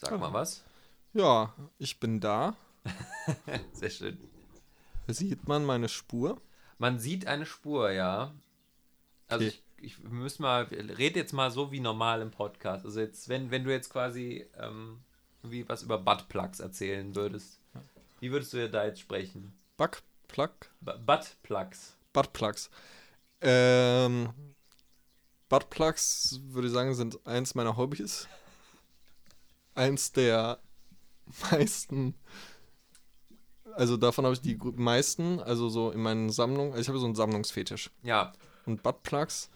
Sag mal was. Ja, ich bin da. Sehr schön. Sieht man meine Spur? Man sieht eine Spur, ja. Also Okay. ich, ich muss mal, red jetzt mal so wie normal im Podcast. Also jetzt, wenn, wenn du jetzt quasi ähm, wie was über Buttplugs erzählen würdest, wie würdest du da jetzt sprechen? Buttplug? Bu- Buttplugs. Buttplugs. Ähm, Buttplugs, würde ich sagen, sind eins meiner Hobbys. Eins der meisten. Also davon habe ich die meisten, also so in meinen Sammlungen. Also ich habe so einen Sammlungsfetisch. Ja, Und Buttplugs.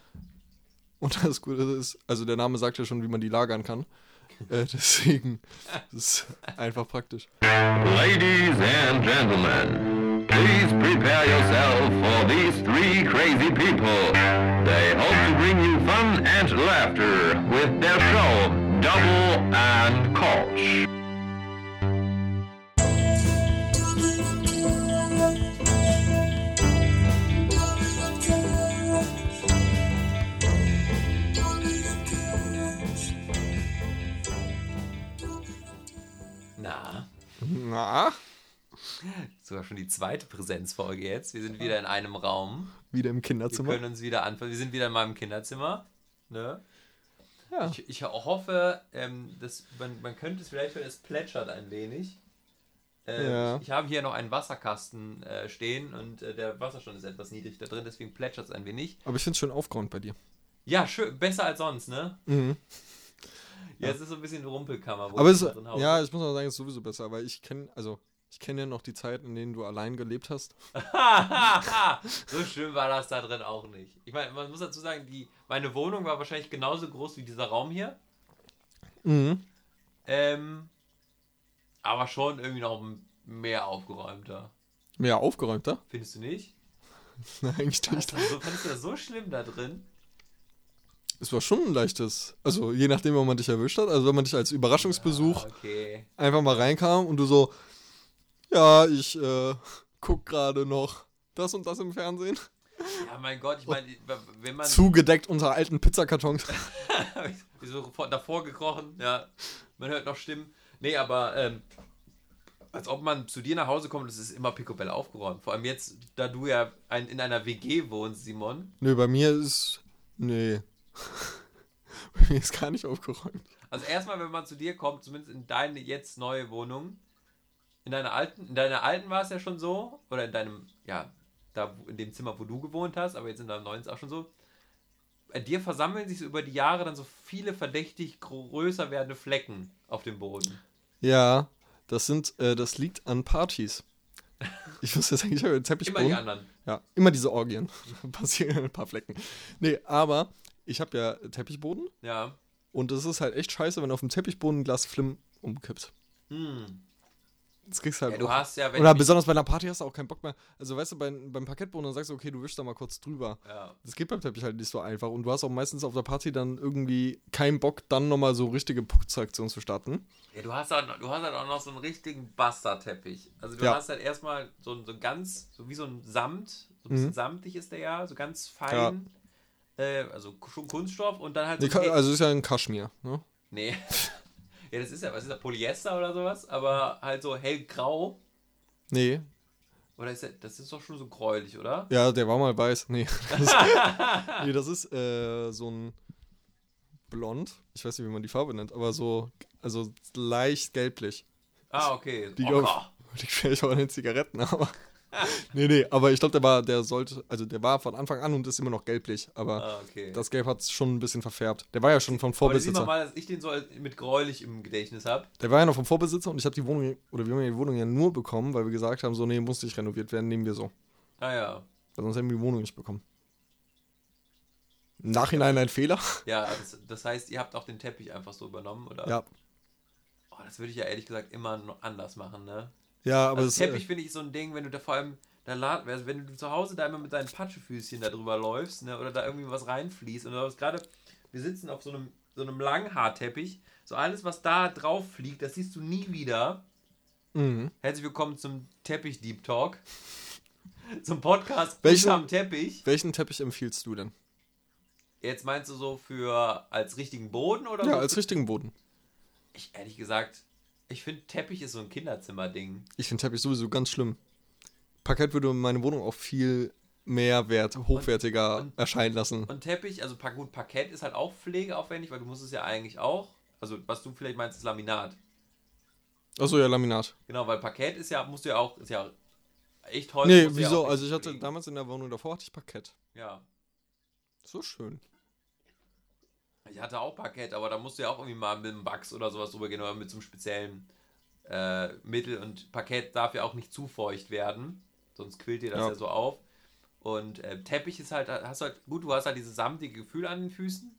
Und das Gute ist, also der Name sagt ja schon, wie man die lagern kann. Äh, deswegen ist einfach praktisch. Ladies and gentlemen, please prepare yourself for these three crazy people. They hope to bring you fun and laughter with their show, Double and Koch. na, Na, sogar schon die zweite Präsenzfolge jetzt. Wir sind wieder in einem Raum. wieder im Wir Kinderzimmer. können uns wieder anfangen. Wir sind wieder in meinem Kinderzimmer. Ne? Ja. Ich, ich hoffe, ähm, dass man, man könnte es vielleicht hören, es plätschert ein wenig. Äh, Ja. ich, ich habe hier noch einen Wasserkasten äh, stehen und äh, der Wasserstand ist etwas niedrig da drin, deswegen plätschert es ein wenig. Aber ich finde es schön aufgeräumt bei dir. Ja, schön, besser als sonst, ne? Mhm. Ja, es ist so ein bisschen Rumpelkammer. Wo Aber ich es, drin ja, ich muss mal sagen, es ist sowieso besser, weil ich kenne, also ich kenne ja noch die Zeit, in denen du allein gelebt hast. so schön war das da drin auch nicht. Ich meine, man muss dazu sagen, die, meine Wohnung war wahrscheinlich genauso groß wie dieser Raum hier. Mhm. Ähm, aber schon irgendwie noch mehr aufgeräumter. Mehr aufgeräumter? Findest du nicht? Nein, eigentlich nicht. so, findest du das so schlimm da drin? Es war schon ein leichtes, also je nachdem, wann man dich erwischt hat. Also wenn man dich als Überraschungsbesuch Ah, okay. einfach mal reinkam und du so, ja, ich äh, guck gerade noch das und das im Fernsehen. Ja, mein Gott, ich meine, wenn man Zugedeckt unter alten Pizzakartons. so vor- davor gekrochen, ja, man hört noch Stimmen. Nee, aber ähm, als ob man zu dir nach Hause kommt, es ist immer picobello aufgeräumt. Vor allem jetzt, da du ja ein, in einer WG wohnst, Simon. Nö, bei mir ist, nee. bei mir ist gar nicht aufgeräumt. Also erstmal, wenn man zu dir kommt, zumindest in deine jetzt neue Wohnung, in deiner alten, in deiner alten war es ja schon so, oder in deinem, ja, da in dem Zimmer, wo du gewohnt hast, aber jetzt in deinem neuen ist es auch schon so. Bei dir versammeln sich so über die Jahre dann so viele verdächtig größer werdende Flecken auf dem Boden. Ja, das sind, äh, das liegt an Partys. Ich muss jetzt sagen, ich habe einen Teppichboden. Immer die anderen. Ja, immer diese Orgien. Passieren ein paar Flecken. Nee, aber ich habe ja Teppichboden Ja. und es ist halt echt scheiße, wenn auf dem Teppichboden ein Glas Flim umkippt. Hm. Das kriegst du halt Ja, du hast ja, Oder besonders bei einer Party hast du auch keinen Bock mehr. Also weißt du, beim, beim Parkettboden, dann sagst du, okay, du wischst da mal kurz drüber. ja. Das geht beim Teppich halt nicht so einfach. Und du hast auch meistens auf der Party dann irgendwie keinen Bock, dann nochmal so richtige Putzaktionen zu starten. ja, du hast halt, du hast halt auch noch so einen richtigen Bastardteppich. Also du Ja. hast halt erstmal so, ein- so ganz, so wie so ein Samt, so ein bisschen Mhm. samtig ist der ja, so ganz fein. Äh, also schon Kunststoff und dann halt Nee, so also ist ja ein Kaschmir. Ne? Nee. ja, das ist ja, was ist das, Polyester oder sowas? Aber halt so hellgrau. Nee, Oder ist das, das ist doch schon so gräulich, oder? ja, der war mal weiß. Nee, das, nee, das ist äh, so ein Blond. Ich weiß nicht, wie man die Farbe nennt, aber so, also leicht gelblich. Ah, okay. Die Ocker. auf, liegt vielleicht auch an den Zigaretten, aber. nee, nee, aber ich glaube, der war, der sollte, also der war von Anfang an und ist immer noch gelblich, aber Ah, okay. das Gelb hat es schon ein bisschen verfärbt. Der war ja schon vom Aber sieh mal Vorbesitzer. mal, dass ich den so mit gräulich im Gedächtnis habe. Der war ja noch vom Vorbesitzer und ich habe die Wohnung, oder wir haben ja die Wohnung ja nur bekommen, weil wir gesagt haben, so, nee, muss nicht renoviert werden, nehmen wir so. Ah ja. Weil sonst hätten wir die Wohnung nicht bekommen. Im Nachhinein ein Fehler. Ja, das, das heißt, ihr habt auch den Teppich einfach so übernommen, oder? Ja. Oh, das würde ich ja ehrlich gesagt immer noch anders machen, ne? Ja, aber Also Teppich äh, finde ich so ein Ding, wenn du da vor allem da lad, also wenn du zu Hause da immer mit deinen Patschefüßchen da drüber läufst, ne, oder da irgendwie was reinfließt und du hast gerade, wir sitzen auf so einem, so einem Langhaarteppich, so alles, was da drauf fliegt, das siehst du nie wieder. mhm. Herzlich willkommen zum Teppich Deep Talk. Zum Podcast Welchen- am Teppich. Welchen Teppich empfiehlst du denn? Jetzt meinst du so für als richtigen Boden oder Ja, so als richtigen Boden. Ich ehrlich gesagt, ich finde Teppich ist so ein Kinderzimmer-Ding. Ich finde Teppich sowieso ganz schlimm. Parkett würde meine Wohnung auch viel mehr wert, hochwertiger und- erscheinen lassen. Und Teppich, also gut, Parkett ist halt auch pflegeaufwendig, weil du musst es ja eigentlich auch. Also was du vielleicht meinst, ist Laminat. Achso, ja, Laminat. Genau, weil Parkett ist ja, musst du ja auch, ist ja echt Holz. Nee, ja wieso? auch Also ich hatte pflegen. damals in der Wohnung davor hatte ich Parkett. Ja. So schön. Ich hatte auch Parkett, aber da musst du ja auch irgendwie mal mit einem Wachs oder sowas drüber gehen oder mit so einem speziellen äh, Mittel. Und Parkett darf ja auch nicht zu feucht werden, sonst quillt dir das ja, Ja. so auf. Und äh, Teppich ist halt, hast halt, gut, du hast halt dieses samtige Gefühl an den Füßen.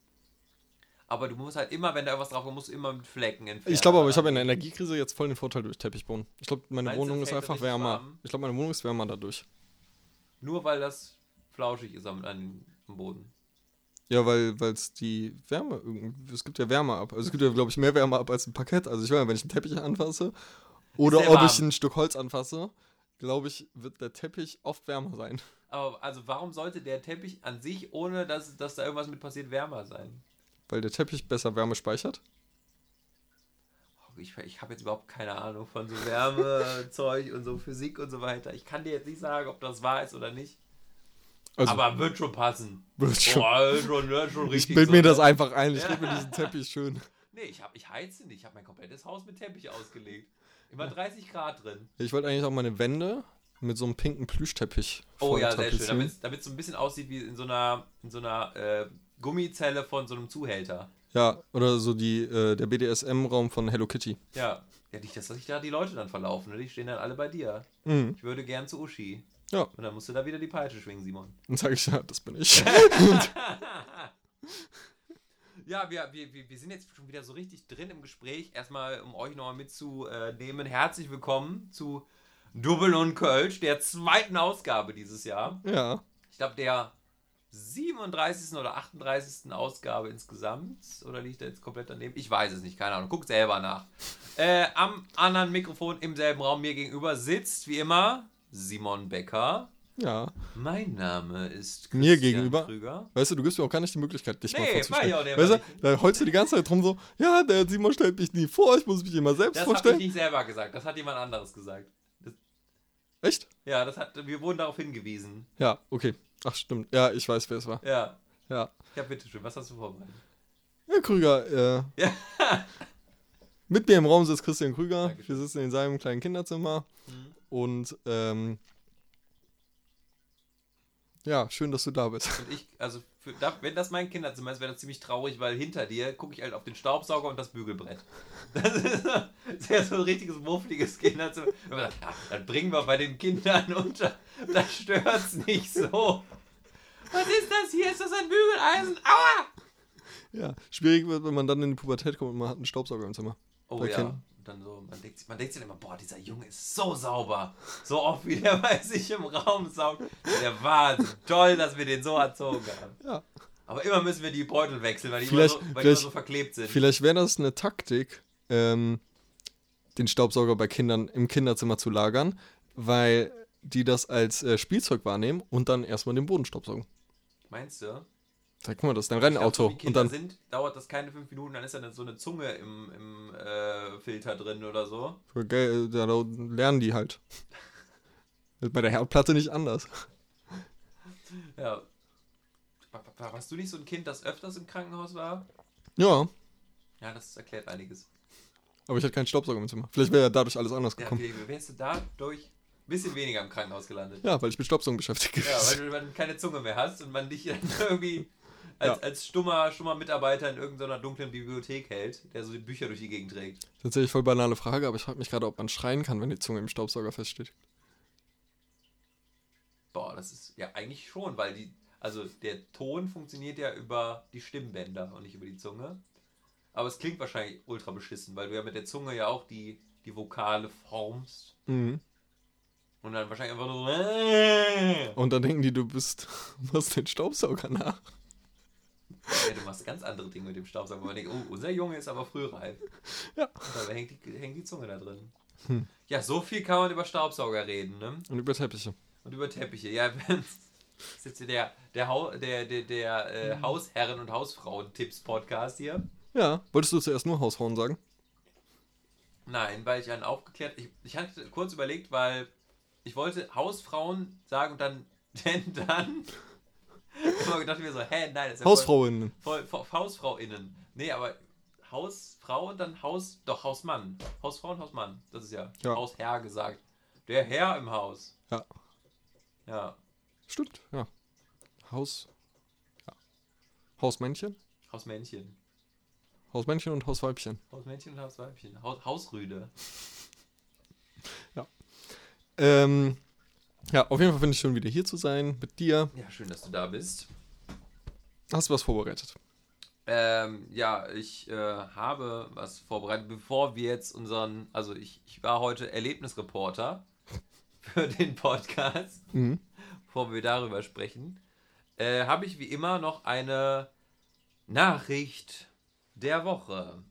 Aber du musst halt immer, wenn da irgendwas drauf kommt, musst du immer mit Flecken entfernen. Ich glaube aber, ich habe in der Energiekrise jetzt voll den Vorteil durch Teppichboden. Ich glaube, meine Meinst Wohnung ist einfach wärmer. warm? Ich glaube, meine Wohnung ist wärmer dadurch. Nur weil das flauschig ist am, am Boden. Ja, weil es die Wärme es gibt ja Wärme ab. Also es gibt ja, glaube ich, mehr Wärme ab als ein Parkett. Also ich meine, wenn ich einen Teppich anfasse oder ob warm. ich ein Stück Holz anfasse, glaube ich, wird der Teppich oft wärmer sein. Aber also warum sollte der Teppich an sich, ohne dass, dass da irgendwas mit passiert, wärmer sein? Weil der Teppich besser Wärme speichert. Ich, ich habe jetzt überhaupt keine Ahnung von so Wärmezeug und so Physik und so weiter. Ich kann dir jetzt nicht sagen, ob das wahr ist oder nicht. Also, Aber wird schon passen. wird schon. Boah, schon, ne, schon ich richtig. bild so, mir ne? das einfach ein. Ich Ja. mir diesen Teppich schön. Nee, ich, hab, ich heize nicht. Ich habe mein komplettes Haus mit Teppich ausgelegt. Immer 30 Grad drin. Ich wollte eigentlich auch meine Wände mit so einem pinken Plüschteppich Oh ja, sehr schön. Damit es so ein bisschen aussieht wie in so einer, in so einer äh, Gummizelle von so einem Zuhälter. Ja, oder so die, äh, der BDSM-Raum von Hello Kitty. Ja. Ja, nicht, dass sich da die Leute dann verlaufen. Ne? Die stehen dann alle bei dir. Mhm. Ich würde gern zu Uschi. Ja, Und dann musst du da wieder die Peitsche schwingen, Simon. dann sage ich, ja, das bin ich. Ja, wir, wir, wir wir sind jetzt schon wieder so richtig drin im Gespräch. Erstmal, um euch nochmal mitzunehmen, herzlich willkommen zu Double und Kölsch, der zweiten Ausgabe dieses Jahr. ja, Ich glaube, der 37. oder 38. Ausgabe insgesamt. Oder liegt er jetzt komplett daneben? Ich weiß es nicht, keine Ahnung. Guckt selber nach. Äh, am anderen Mikrofon im selben Raum mir gegenüber sitzt, wie immer, Simon Becker. ja. Mein Name ist Mir Christian gegenüber? Krüger. Weißt du, du gibst mir auch gar nicht die Möglichkeit, dich mal Nee, vorzustellen. mach ich auch nicht, weißt du, da heulst du die ganze Zeit drum so, ja, der Simon stellt mich nie vor, ich muss mich immer selbst Das habe ich vorstellen. nicht selber gesagt, das hat jemand anderes gesagt. Das, Echt? ja, das hat, wir wurden darauf hingewiesen. Ja, okay. Ach, stimmt. Ja, ich weiß, wer es war. Ja. Ja. Ja, bitteschön, was hast du vorbereitet? Ja, Krüger, äh, Ja. mit mir im Raum sitzt Christian Krüger. Dankeschön. Wir sitzen in seinem kleinen Kinderzimmer. Mhm. Und, ähm, ja, schön, dass du da bist. Und ich, also, für, wenn das mein Kinderzimmer ist, wäre das ziemlich traurig, weil hinter dir gucke ich halt auf den Staubsauger und das Bügelbrett. Das ist, so- das ist ja so ein richtiges, muffliges Kinderzimmer. Ja, dann bringen wir bei den Kindern unter. Da stört's nicht so. Was ist das hier? Ist das ein Bügeleisen? Aua! Ja, schwierig wird, wenn man dann in die Pubertät kommt und man hat einen Staubsauger im Zimmer. Oh ja. Kindern. Dann so, man denkt, sich- man denkt sich immer, boah, dieser Junge ist so sauber. So oft wie der bei sich im Raum saugt. Der Wahnsinn. Toll, dass wir den so erzogen haben. Ja. Aber immer müssen wir die Beutel wechseln, weil die, immer, so, weil die immer so verklebt sind. Vielleicht wäre das eine Taktik, ähm, den Staubsauger bei Kindern im Kinderzimmer zu lagern, weil die das als äh, Spielzeug wahrnehmen und dann erstmal den Boden staubsaugen. Meinst du? Da guck mal, das ist ein Ich glaub, so Rennauto. und dann, sind, dauert das keine fünf Minuten, dann ist dann so eine Zunge im, im äh, Filter drin oder so. Geil, da lernen die halt. Ist bei der Herdplatte nicht anders. Ja. Wa- wa- Warst du nicht so ein Kind, das öfters im Krankenhaus war? Ja, Ja, das erklärt einiges. aber ich hatte keinen Staubsauger im Zimmer. Vielleicht wäre ja dadurch alles anders Ja, gekommen. wie, wie wärst du dadurch ein bisschen weniger im Krankenhaus gelandet? Ja, weil ich mit Staubsaugen beschäftigt Ja, gewesen weil du, weil du keine Zunge mehr hast und man dich dann irgendwie als, Ja. als stummer, stummer Mitarbeiter in irgendeiner dunklen Bibliothek hält, der so die Bücher durch die Gegend trägt. Tatsächlich voll banale Frage, aber ich frage mich gerade, ob man schreien kann, wenn die Zunge im Staubsauger feststeht. Boah, das ist ja eigentlich schon, weil die, also der Ton funktioniert ja über die Stimmbänder und nicht über die Zunge. Aber es klingt wahrscheinlich ultra beschissen, weil du ja mit der Zunge ja auch die, die Vokale formst Mhm. und dann wahrscheinlich einfach nur so. Und dann denken die, du bist, machst den Staubsauger nach. Ja, du machst ganz andere Dinge mit dem Staubsauger, wo man denkt, oh, unser Junge ist aber frühreif. Ja. Dann hängt die, hängt die Zunge da drin. Hm. Ja, so viel kann man über Staubsauger reden, ne? Und über Teppiche. Und über Teppiche. Ja, das ist jetzt hier der, der, Hau, der, der, der äh, Hausherren- und Hausfrauen-Tipps-Podcast hier. Ja, wolltest du zuerst nur Hausfrauen sagen? Nein, weil ich einen aufgeklärt. Ich, ich hatte kurz überlegt, weil ich wollte Hausfrauen sagen und dann. Denn dann. Immer gedacht mir so, hä, nein, das ist ja Hausfrauen. Voll, voll, HausfrauInnen. Nee, aber Hausfrau und dann Haus. Doch, Hausmann. Hausfrau und Hausmann. Das ist ja. Ja. Hausherr gesagt. Der Herr im Haus. Ja. Ja. Stimmt, ja. Haus. Ja. Hausmännchen? Hausmännchen. Hausmännchen und Hausweibchen. Hausmännchen und Hausweibchen. Haus, Hausrüde. Ähm, ja, auf jeden Fall finde ich schön, wieder hier zu sein mit dir. Ja, schön, dass du da bist. Hast du was vorbereitet? Ähm, ja, ich äh, habe was vorbereitet, bevor wir jetzt unseren, also ich, ich war heute Erlebnisreporter für den Podcast, Mhm. bevor wir darüber sprechen, äh, habe ich wie immer noch eine Nachricht der Woche.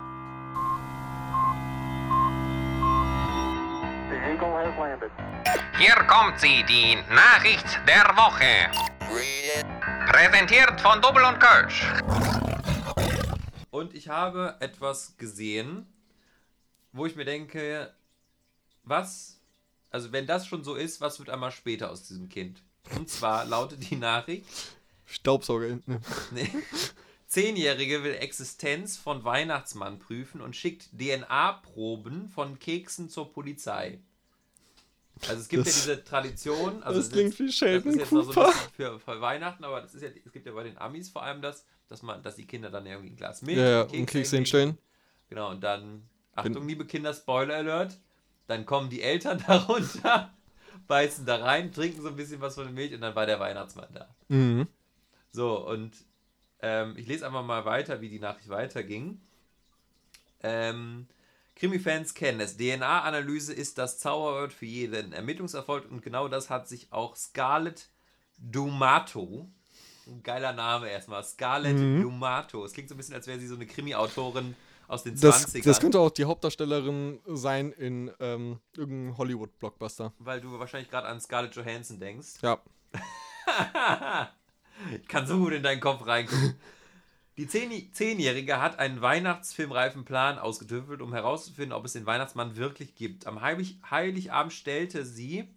The Eagle has landed. Hier kommt sie, die Nachricht der Woche. Präsentiert von Double und Kölsch. Und ich habe etwas gesehen, wo ich mir denke, was, also wenn das schon so ist, was wird einmal später aus diesem Kind? Und zwar lautet die Nachricht, Staubsauger. Ne. Nee. Zehnjährige will Existenz von Weihnachtsmann prüfen und schickt DNA-Proben von Keksen zur Polizei. Also es gibt Das- ja diese Tradition. Also das klingt wie das Sheldon ist jetzt noch so ein Cooper. bisschen für, für Weihnachten, aber das ist ja, es gibt ja bei den Amis vor allem das, dass man, dass die Kinder dann irgendwie ein Glas Milch Ja, ja, und hinlegen. hinstellen. Genau, und dann, Achtung, Bin- liebe Kinder, Spoiler Alert, dann kommen die Eltern darunter, beißen da rein, trinken so ein bisschen was von der Milch und dann war der Weihnachtsmann da. Mhm. So, und ähm, ich lese einfach mal weiter, wie die Nachricht weiterging. Ähm, Krimi-Fans kennen es. DNA-Analyse ist das Zauberwort für jeden Ermittlungserfolg und genau das hat sich auch Scarlett Dumato, ein geiler Name erstmal, Scarlett Mhm. Dumato. Es klingt so ein bisschen, als wäre sie so eine Krimi-Autorin aus den Das, 20ern. das könnte auch die Hauptdarstellerin sein in ähm, irgendeinem Hollywood-Blockbuster. weil du wahrscheinlich gerade an Scarlett Johansson denkst. Ja. Ich kann so gut in deinen Kopf reingucken. Die Zehn- Zehnjährige hat einen Weihnachtsfilmreifen Plan ausgetüftelt, um herauszufinden, ob es den Weihnachtsmann wirklich gibt. Am Heilig Heiligabend stellte sie,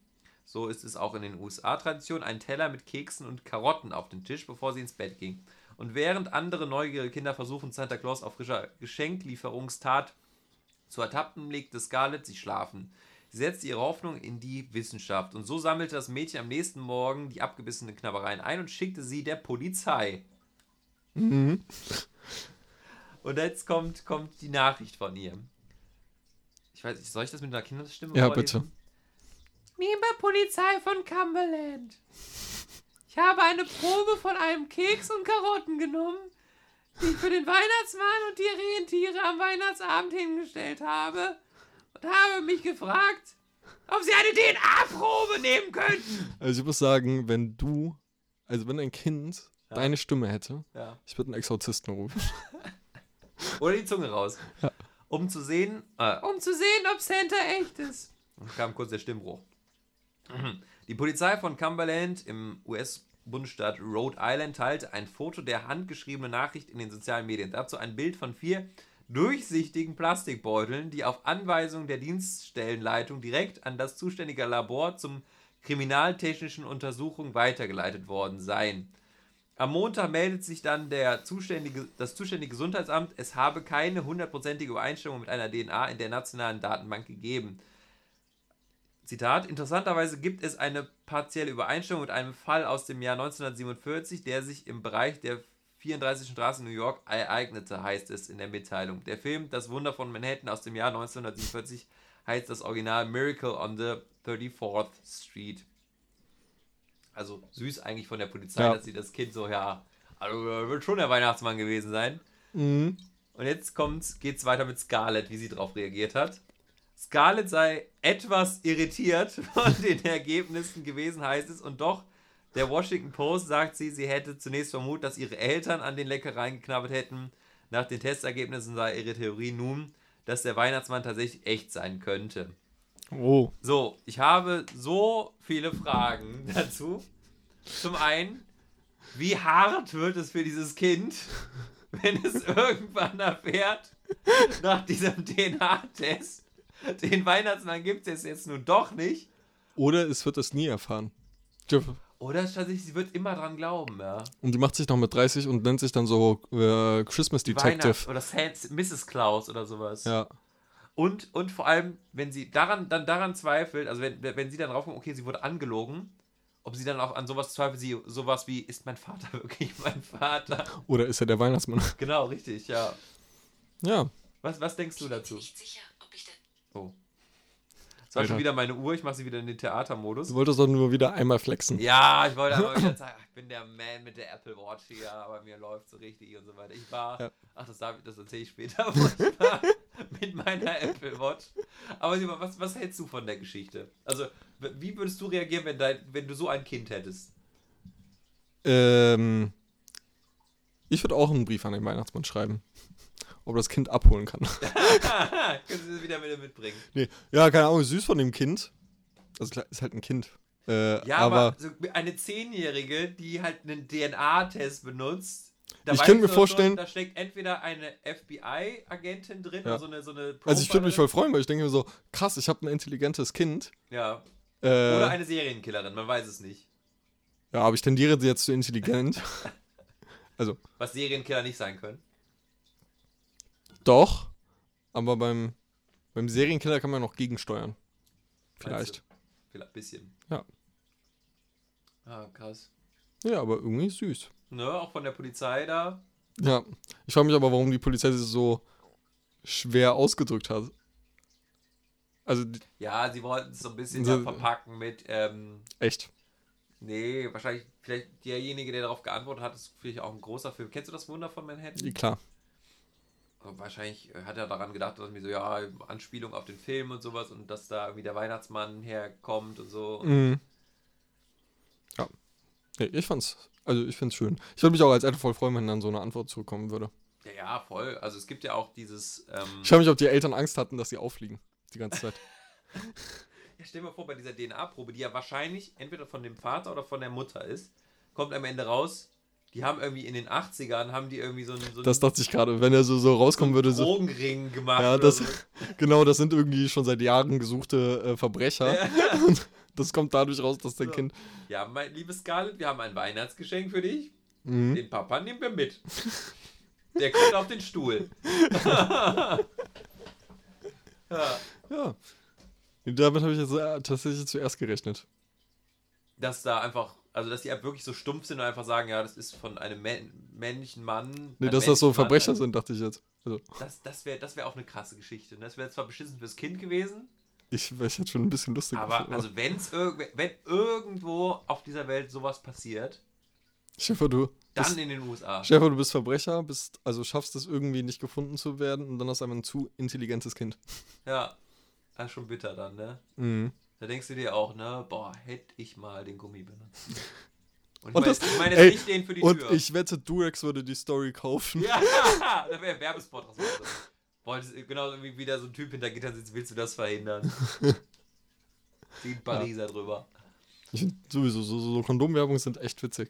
so ist es auch in den USA-Tradition, einen Teller mit Keksen und Karotten auf den Tisch, bevor sie ins Bett ging. Und während andere neugierige Kinder versuchen, Santa Claus auf frischer Geschenklieferungstat zu ertappen, legte Scarlett sich schlafen. Sie setzte ihre Hoffnung in die Wissenschaft und so sammelte das Mädchen am nächsten Morgen die abgebissenen Knabbereien ein und schickte sie der Polizei. Mhm. Und jetzt kommt, kommt die Nachricht von ihr. Ich weiß nicht, soll ich das mit einer Kinderstimme Ja, vorlesen? Liebe Polizei von Cumberland, ich habe eine Probe von einem Keks und Karotten genommen, die ich für den Weihnachtsmann und die Rentiere am Weihnachtsabend hingestellt habe und habe mich gefragt, ob sie eine DNA-Probe nehmen könnten. Also ich muss sagen, wenn du, also wenn ein Kind deine Stimme hätte, Ja. ich würde einen Exorzisten rufen. Oder die Zunge raus. Um zu sehen, äh, um zu sehen, ob Santa echt ist. Dann kam kurz der Stimmbruch. Die Polizei von Cumberland im US-Bundesstaat Rhode Island teilte ein Foto der handgeschriebenen Nachricht in den sozialen Medien. Dazu ein Bild von vier durchsichtigen Plastikbeuteln, die auf Anweisung der Dienststellenleitung direkt an das zuständige Labor zum kriminaltechnischen Untersuchung weitergeleitet worden seien. Am Montag meldet sich dann der zuständige, das zuständige Gesundheitsamt, es habe keine hundertprozentige Übereinstimmung mit einer DNA in der nationalen Datenbank gegeben. Zitat, interessanterweise gibt es eine partielle Übereinstimmung mit einem Fall aus dem Jahr 1947, der sich im Bereich der 34. Straße in New York ereignete, heißt es in der Mitteilung. Der Film Das Wunder von Manhattan aus dem Jahr 1947 heißt das Original Miracle on the 34th Street. Also süß eigentlich von der Polizei, Ja. dass sie das Kind so, ja, also wird schon der Weihnachtsmann gewesen sein. Mhm. Und jetzt kommt's, geht's weiter mit Scarlett, wie sie darauf reagiert hat. Scarlett sei etwas irritiert von den Ergebnissen gewesen, heißt es. Und doch, der Washington Post sagt sie, sie hätte zunächst vermutet, dass ihre Eltern an den Leckereien geknabbert hätten. Nach den Testergebnissen sei ihre Theorie nun, dass der Weihnachtsmann tatsächlich echt sein könnte. Oh. So, ich habe so viele Fragen dazu. Zum einen, wie hart wird es für dieses Kind, wenn es irgendwann erfährt, nach diesem DNA-Test, Den Weihnachtsmann gibt es jetzt nun doch nicht. Oder es wird es nie erfahren. Oder tatsächlich, sie wird immer dran glauben, ja. Und die macht sich noch mit 30 und nennt sich dann so äh, Christmas Detective. Weihnachts- oder Sans Mrs. Claus oder sowas. Ja. Und, und vor allem, wenn sie daran, dann daran zweifelt, also wenn, wenn sie dann draufkommt, okay, sie wurde angelogen, ob sie dann auch an sowas zweifelt, sie sowas wie, ist mein Vater wirklich mein Vater? Oder ist er der Weihnachtsmann? Genau, richtig, ja. ja. Was, was denkst du dazu? Nicht sicher, ob ich das. Oh. Das war schon wieder meine Uhr, ich mache sie wieder in den Theatermodus. Du wolltest doch nur wieder einmal flexen. Ja, ich wollte aber wieder sagen, ich bin der Man mit der Apple Watch hier, aber mir läuft so richtig und so weiter. Ich war, Ja. ach, das, darf ich- das erzähle ich später, wo ich war mit meiner Apple Watch. Aber Simon, was, was hältst du von der Geschichte? Also, wie würdest du reagieren, wenn, dein, wenn du so ein Kind hättest? Ähm, ich würde auch einen Brief an den Weihnachtsmann schreiben. Ob er das Kind abholen kann. Können Sie das wieder mit mitbringen? nee. Ja, keine Ahnung, süß von dem Kind. Also klar, ist halt ein Kind. Äh, Ja, aber, aber, so eine Zehnjährige, die halt einen DNA-Test benutzt. Da Ich könnte mir vorstellen- Schon, da steckt entweder eine FBI-Agentin drin Ja. oder so eine, so eine also ich würde mich voll freuen, weil ich denke mir so, krass, ich habe ein intelligentes Kind. Ja. Äh, Oder eine Serienkillerin, man weiß es nicht. ja, aber ich tendiere jetzt zu intelligent. also, Was Serienkiller nicht sein können. doch. Aber beim, beim Serienkiller kann man noch gegensteuern. Vielleicht. Vielleicht ein bisschen. Ja. Ah, krass. Ja, aber irgendwie süß. Ne, auch von der Polizei da. Ja. Ich frage mich aber, warum die Polizei sich so schwer ausgedrückt hat. Also, Ja, sie wollten es so ein bisschen So- verpacken mit, ähm, echt. nee, wahrscheinlich, vielleicht derjenige, der darauf geantwortet hat, ist vielleicht auch ein großer Film. Kennst du das Wunder von Manhattan? Klar. Und wahrscheinlich hat er daran gedacht, dass mir so, ja, Anspielung auf den Film und sowas und dass da irgendwie der Weihnachtsmann herkommt und so. Mhm. Ja. Nee, ich fand's, also ich find's schön. Ich würde mich auch als Eltern voll freuen, wenn dann so eine Antwort zurückkommen würde. Ja, ja, voll. Also es gibt ja auch dieses, ähm, Ich frage mich, ob die Eltern Angst hatten, dass sie auffliegen. Die ganze Zeit. Ja, stell dir mal vor, bei dieser DNA-Probe, die ja wahrscheinlich entweder von dem Vater oder von der Mutter ist, kommt am Ende raus, die haben irgendwie in den 80ern, haben die irgendwie so einen, so Das dachte ich gerade, wenn er so, so rauskommen würde. So, Drogenring gemacht. ja, das, so. genau, das sind irgendwie schon seit Jahren gesuchte äh, Verbrecher. Und das kommt dadurch raus, dass dein So. Kind. Ja, mein liebes Scarlett, wir haben ein Weihnachtsgeschenk für dich. Mhm. Den Papa nehmen wir mit. Der kommt auf den Stuhl. ja, Ja. Damit habe ich jetzt äh, tatsächlich zuerst gerechnet. dass da einfach, also dass die wirklich so stumpf sind und einfach sagen, ja, das ist von einem mä- männlichen Mann. Nee, dass das so männlichen Mann. Verbrecher sind, dachte ich jetzt. Also, Das, das wäre das wär auch eine krasse Geschichte. ne? Das wäre zwar beschissen fürs Kind gewesen, ich, ich hätte schon ein bisschen lustig aber gefunden, also wenn's irg wenn irgendwo auf dieser Welt sowas passiert, Stefan, du. dann bist- in den USA. Stefan, du bist Verbrecher, bist, also schaffst es irgendwie nicht gefunden zu werden und dann hast du einfach ein zu intelligentes Kind. Ja, das ist schon bitter dann, ne? Mhm. Da denkst du dir auch, ne, boah, hätte ich mal den Gummi benutzt. Und ich Und ich meine ey, jetzt nicht den für die Und Tür. ich wette, Durex würde die Story kaufen. ja, da wäre Werbespot draus. Wolltest, genauso wie wieder so ein Typ hinter Gittern sitzt, willst du das verhindern? Sieht Pariser drüber. Ich finde sowieso, so, so, Kondomwerbung sind echt witzig.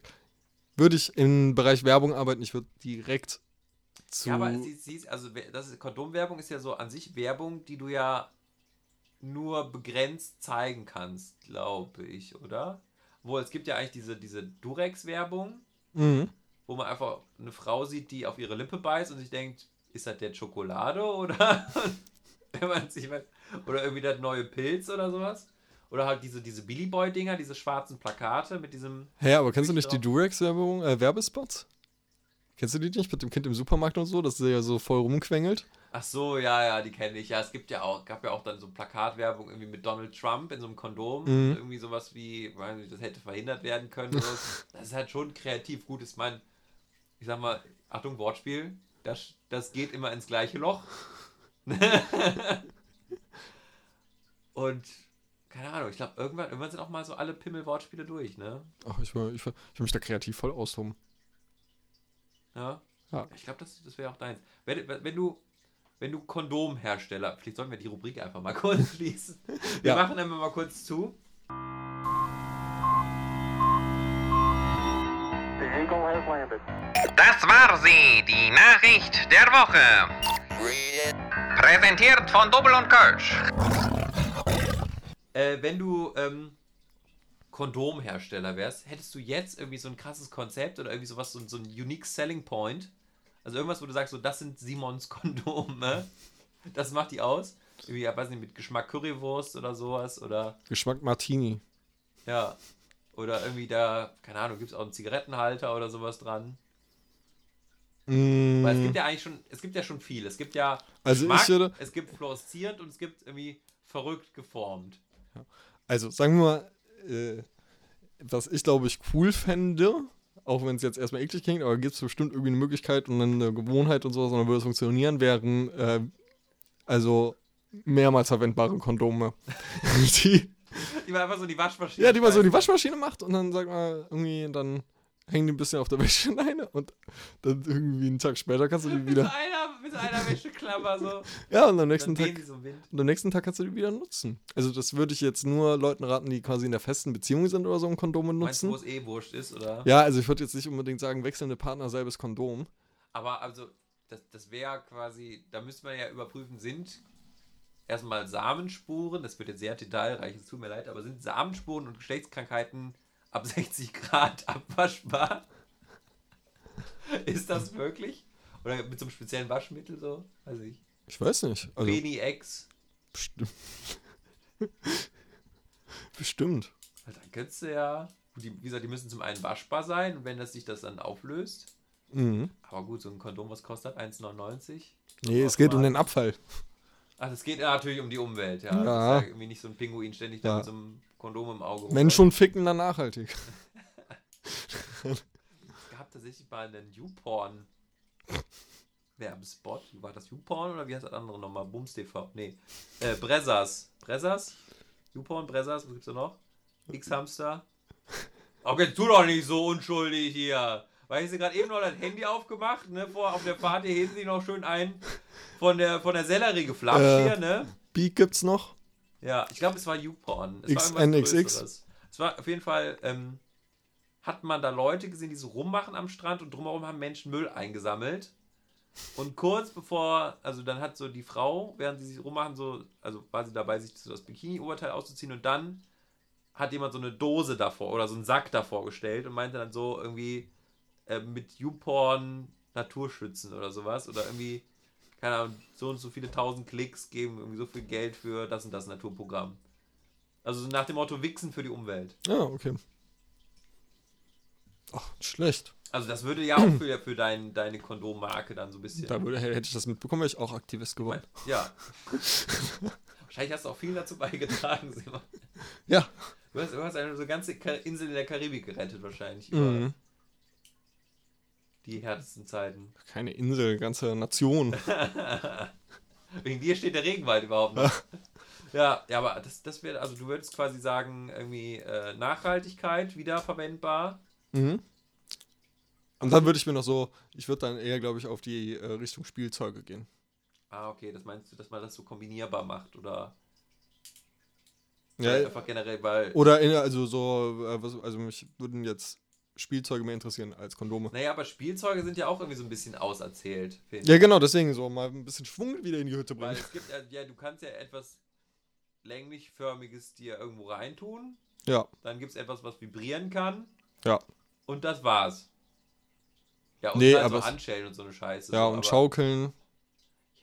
Würde ich im Bereich Werbung arbeiten, ich würde direkt zu. Ja, aber sie, sie, also das ist, Kondomwerbung ist ja so an sich Werbung, die du ja nur begrenzt zeigen kannst, glaube ich, oder? Wo es gibt ja eigentlich diese, diese Durex-Werbung, mhm. wo man einfach eine Frau sieht, die auf ihre Lippe beißt und sich denkt, ist das der Schokolade oder wenn man sich weiß, oder irgendwie das neue Pilz oder sowas? Oder halt diese, diese Billy Boy-Dinger, diese schwarzen Plakate mit diesem. Hä, aber kennst du nicht die Durex-Werbung, äh, Werbespots? Kennst du die nicht mit dem Kind im Supermarkt und so, dass der ja so voll rumquengelt? Ach so, ja, ja, die kenne ich. Ja, es gibt ja auch, gab ja auch dann so Plakatwerbung irgendwie mit Donald Trump in so einem Kondom. Mhm. Irgendwie sowas wie, weiß nicht, das hätte verhindert werden können. Das ist halt schon kreativ gut. Ich meine, ich sag mal, Achtung, Wortspiel, das, das geht immer ins gleiche Loch. Und keine Ahnung, ich glaube, irgendwann, irgendwann sind auch mal so alle Pimmel-Wortspiele durch, ne? Ach, ich will, ich will, ich will mich da kreativ voll austoben. Ja. Ja. Ich glaube, das, das wäre auch deins. Wenn, wenn du, wenn du Kondomhersteller, vielleicht sollten wir die Rubrik einfach mal kurz schließen. Wir Ja. machen einfach mal kurz zu. Das war sie, die Nachricht der Woche. Präsentiert von Double und Kölsch. Äh, wenn du ähm, Kondomhersteller wärst, hättest du jetzt irgendwie so ein krasses Konzept oder irgendwie sowas, so, so ein unique selling point? Also irgendwas, wo du sagst, so, das sind Simons Kondome. Das macht die aus. Irgendwie, ja, weiß nicht, mit Geschmack Currywurst oder sowas oder Geschmack Martini. ja. Oder irgendwie da, keine Ahnung, gibt es auch einen Zigarettenhalter oder sowas dran. Mm, Weil es gibt ja eigentlich schon, es gibt ja schon viel. Es gibt ja Also ich Geschmack, würde- es gibt fluoreszierend und es gibt irgendwie verrückt geformt. Also, sagen wir mal, äh, was ich glaube ich cool fände, auch wenn es jetzt erstmal eklig klingt, aber gibt es bestimmt irgendwie eine Möglichkeit und eine Gewohnheit und sowas, und dann würde es funktionieren, wären äh, also mehrmals verwendbare Kondome. die, Die war einfach so in die Waschmaschine. ja, die man so in die. Waschmaschine macht und dann sagt man irgendwie, dann hängen die ein bisschen auf der Wäscheleine und dann irgendwie einen Tag später kannst du die Mit so wieder. einer, mit so einer Wäscheklammer so. Ja, und am nächsten gehen Tag. die so. Und am nächsten Tag kannst du die wieder nutzen. Also das würde ich jetzt nur Leuten raten, die quasi in der festen Beziehung sind oder so, ein Kondom Meinst du, nutzen. wo es eh wurscht ist, oder? Ja, also ich würde jetzt nicht unbedingt sagen, wechselnde Partner, selbes Kondom. Aber also, das, das wäre quasi, da müsste man ja überprüfen, sind erstmal Samenspuren, das wird jetzt sehr detailreich, es tut mir leid, aber sind Samenspuren und Geschlechtskrankheiten ab 60 Grad abwaschbar? ist das möglich? Oder mit so einem speziellen Waschmittel so? Weiß ich. Ich weiß nicht. Also Beni X. bestimmt. bestimmt. Also dann könntest du ja. Die, wie gesagt, die müssen zum einen waschbar sein und wenn das sich das dann auflöst. Mhm. Aber gut, so ein Kondom, was kostet? 1,99? Nee, es geht um den Abfall. Ach, es geht natürlich um die Umwelt, ja. Ja. Das ist ja irgendwie nicht so ein Pinguin ständig da Ja. mit so einem Kondom im Auge. Wenn rumläuft. schon ficken, dann nachhaltig. Es gab tatsächlich mal einen YouPorn. Werbespot. War das YouPorn oder wie heißt das andere nochmal? Bums TV. Nee. Äh, Bressers. Bressers? YouPorn, Bressers, was gibt's da noch? X-Hamster. Ach, jetzt tu doch nicht so unschuldig hier. Weil ich sie gerade eben noch das Handy aufgemacht, ne? Vor, auf der Fahrt hier heben sie noch schön ein von der, von der Sellerie geflasht Äh. hier, ne? Beak gibt's noch. Ja, ich glaube, es war YouPorn. Es war XNXX. irgendwas Größeres. Es war auf jeden Fall, ähm, hat man da Leute gesehen, die so rummachen am Strand und drumherum haben Menschen Müll eingesammelt. Und kurz bevor, also dann hat so die Frau, während sie sich rummachen, so, also war sie dabei, sich so das Bikini-Oberteil auszuziehen und dann hat jemand so eine Dose davor oder so einen Sack davor gestellt und meinte dann so irgendwie äh, mit YouPorn Naturschützen oder sowas oder irgendwie, keine Ahnung, so und so viele tausend Klicks geben irgendwie so viel Geld für das und das Naturprogramm. Also so nach dem Motto Wichsen für die Umwelt. Ja, okay. Ach, schlecht. Also das würde ja auch für, für dein, deine Kondommarke dann so ein bisschen. Da würde, hätte ich das mitbekommen, wäre ich auch Aktivist geworden. Ja. Wahrscheinlich hast du auch viel dazu beigetragen, Simon. Ja. Du hast, du hast eine so ganze Insel in der Karibik gerettet wahrscheinlich. Über Mhm. Die härtesten Zeiten. Keine Insel, ganze Nation. Wegen dir steht der Regenwald überhaupt noch. ja, ja, aber das, das wäre, also du würdest quasi sagen, irgendwie äh, Nachhaltigkeit wiederverwendbar. Mhm. Und dann würde ich mir noch so, ich würde dann eher, glaube ich, auf die äh, Richtung Spielzeuge gehen. Ah, okay, das meinst du, dass man das so kombinierbar macht oder Ja, einfach generell, weil. oder in, also so, äh, also mich würden jetzt Spielzeuge mehr interessieren als Kondome. Naja, aber Spielzeuge sind ja auch irgendwie so ein bisschen auserzählt, finde Ja, ich. genau, deswegen so mal ein bisschen Schwung wieder in die Hütte Weil bringen. es gibt ja, ja, du kannst ja etwas länglich-förmiges dir irgendwo reintun. Ja, Dann gibt es etwas, was vibrieren kann. ja. Und das war's. Ja, und Nee, halt aber so Anschellen und so eine Scheiße. Ja, so, und Schaukeln.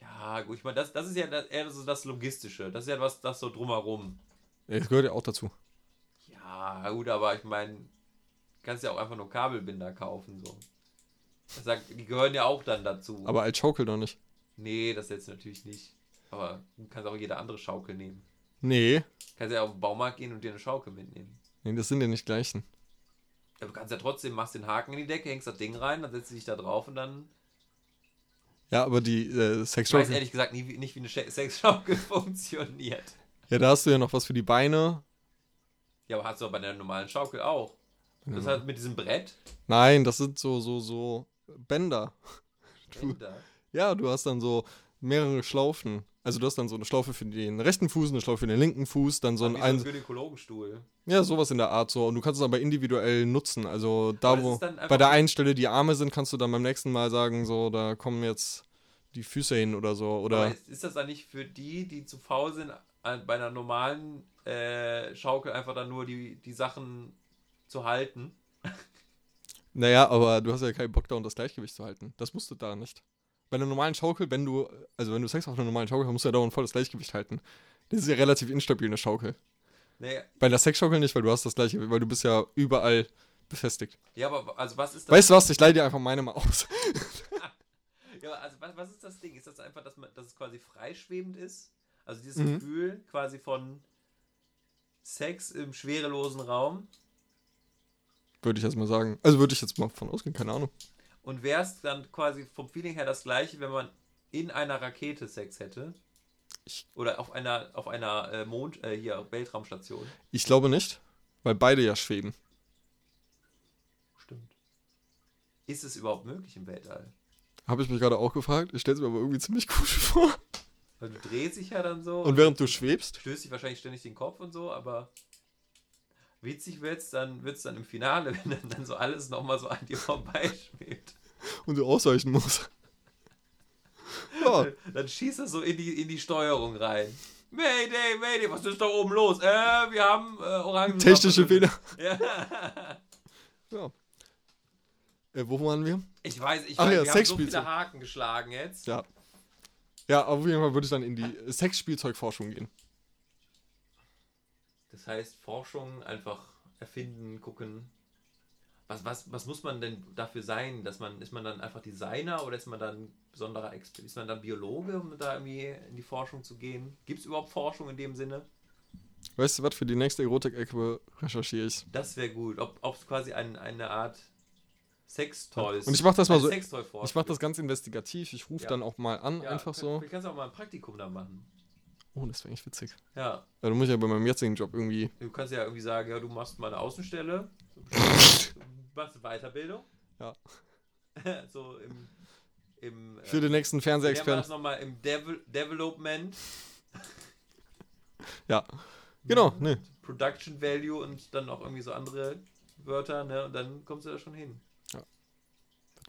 Ja, gut, ich meine, das, das ist ja das, eher so das Logistische. Das ist ja was, das so drumherum. Ja, das gehört ja auch dazu. Ja, gut, aber ich meine, kannst ja auch einfach nur Kabelbinder kaufen, so. Das sagt, die gehören ja auch dann dazu. Aber als Schaukel doch nicht. nee, das jetzt natürlich nicht. Aber du kannst auch jede andere Schaukel nehmen. Nee. Du kannst ja auf den Baumarkt gehen und dir eine Schaukel mitnehmen. Nee, das sind ja nicht gleichen. Ja, du kannst ja trotzdem, machst den Haken in die Decke, hängst das Ding rein, dann setzt du dich da drauf und dann. Ja, aber die äh, Ich weiß Sexschaukel. ehrlich gesagt nie, wie- nicht, wie eine Sexschaukel funktioniert. Ja, da hast du ja noch was für die Beine. Ja, aber hast du aber bei der normalen Schaukel auch. Das heißt, mit diesem Brett. Nein, das sind so, so, so Bänder. Bänder. Ja, du hast dann so mehrere Schlaufen. Also du hast dann so eine Schlaufe für den rechten Fuß, eine Schlaufe für den linken Fuß, dann so ein, so ein Gynäkologenstuhl. ja, sowas in der Art so. Und du kannst es aber individuell nutzen. Also da, Aber wo bei der einen Stelle die Arme sind, kannst du dann beim nächsten Mal sagen, so, da kommen jetzt die Füße hin oder so. Aber Oder ist, ist das dann nicht für die, die zu faul sind, bei einer normalen äh, Schaukel einfach dann nur die, die Sachen zu halten? naja, aber du hast ja keinen Bock da, um das Gleichgewicht zu halten. Das musst du da nicht. Bei einer normalen Schaukel, wenn du, also wenn du Sex auf einer normalen Schaukel hast, musst du ja dauernd voll das Gleichgewicht halten. Das ist ja relativ instabil, eine Schaukel. Nee, Bei der Sexschaukel nicht, weil du hast das gleiche, weil du bist ja überall befestigt. ja, aber also was ist das? Weißt du was, ich leih dir einfach meine mal aus. Ja, aber also was, was ist das Ding? Ist das einfach, dass, man, dass es quasi freischwebend ist? Also dieses Mhm. Gefühl quasi von Sex im schwerelosen Raum? Würde ich jetzt mal sagen. Also würde ich jetzt mal von ausgehen, keine Ahnung. Und wäre es dann quasi vom Feeling her das gleiche, wenn man in einer Rakete Sex hätte? Ich- Oder auf einer, auf einer äh, Mond, äh, hier, Weltraumstation? Ich glaube nicht, weil beide ja schweben. Stimmt. Ist es überhaupt möglich im Weltall? Habe ich mich gerade auch gefragt. Ich stelle es mir aber irgendwie ziemlich cool vor. Weil du drehst dich ja dann so. Und während du schwebst, stößt dich wahrscheinlich ständig den Kopf und so, aber witzig wird's dann, wird's dann im Finale, wenn dann, dann so alles nochmal so an dir vorbeischwebt. und du ausweichen musst. Ja, Dann schießt er so in die, in die Steuerung rein. Mayday, Mayday, was ist da oben los? Äh, wir haben äh, Orangen. technische Fehler. Ja. Ja. Äh, wo waren wir? Ich weiß, ich Ach weiß, ja, wir haben so viele Haken geschlagen jetzt. Ja. Ja, auf jeden Fall würde ich dann in die Sexspielzeugforschung gehen. Das heißt, Forschung einfach erfinden, gucken. Was, was, was muss man denn dafür sein? Dass man, ist man dann einfach Designer oder ist man dann besonderer Experte? Ist man dann Biologe, um da irgendwie in die Forschung zu gehen? Gibt es überhaupt Forschung in dem Sinne? Weißt du was, für die nächste Erotik-Ecke recherchiere ich. Das wäre gut. Ob es quasi ein, eine Art Sextoy ist. Und ich mach das mal so- Ich mache das ganz investigativ. Ich rufe Ja. dann auch mal an, Ja, einfach kann- so. Du kannst auch mal ein Praktikum da machen. Oh, das wäre eigentlich witzig. Ja. Ja, dann muss ich ja bei meinem jetzigen Job irgendwie. Du kannst ja irgendwie sagen, ja, du machst mal eine Außenstelle. Du machst eine Weiterbildung. Ja. so im. im Für äh, den nächsten man das Fernsehexperten. nochmal im Devel Development, Ja. Genau, ne. Production Value und dann auch irgendwie so andere Wörter, ne? Und dann kommst du da schon hin. Würde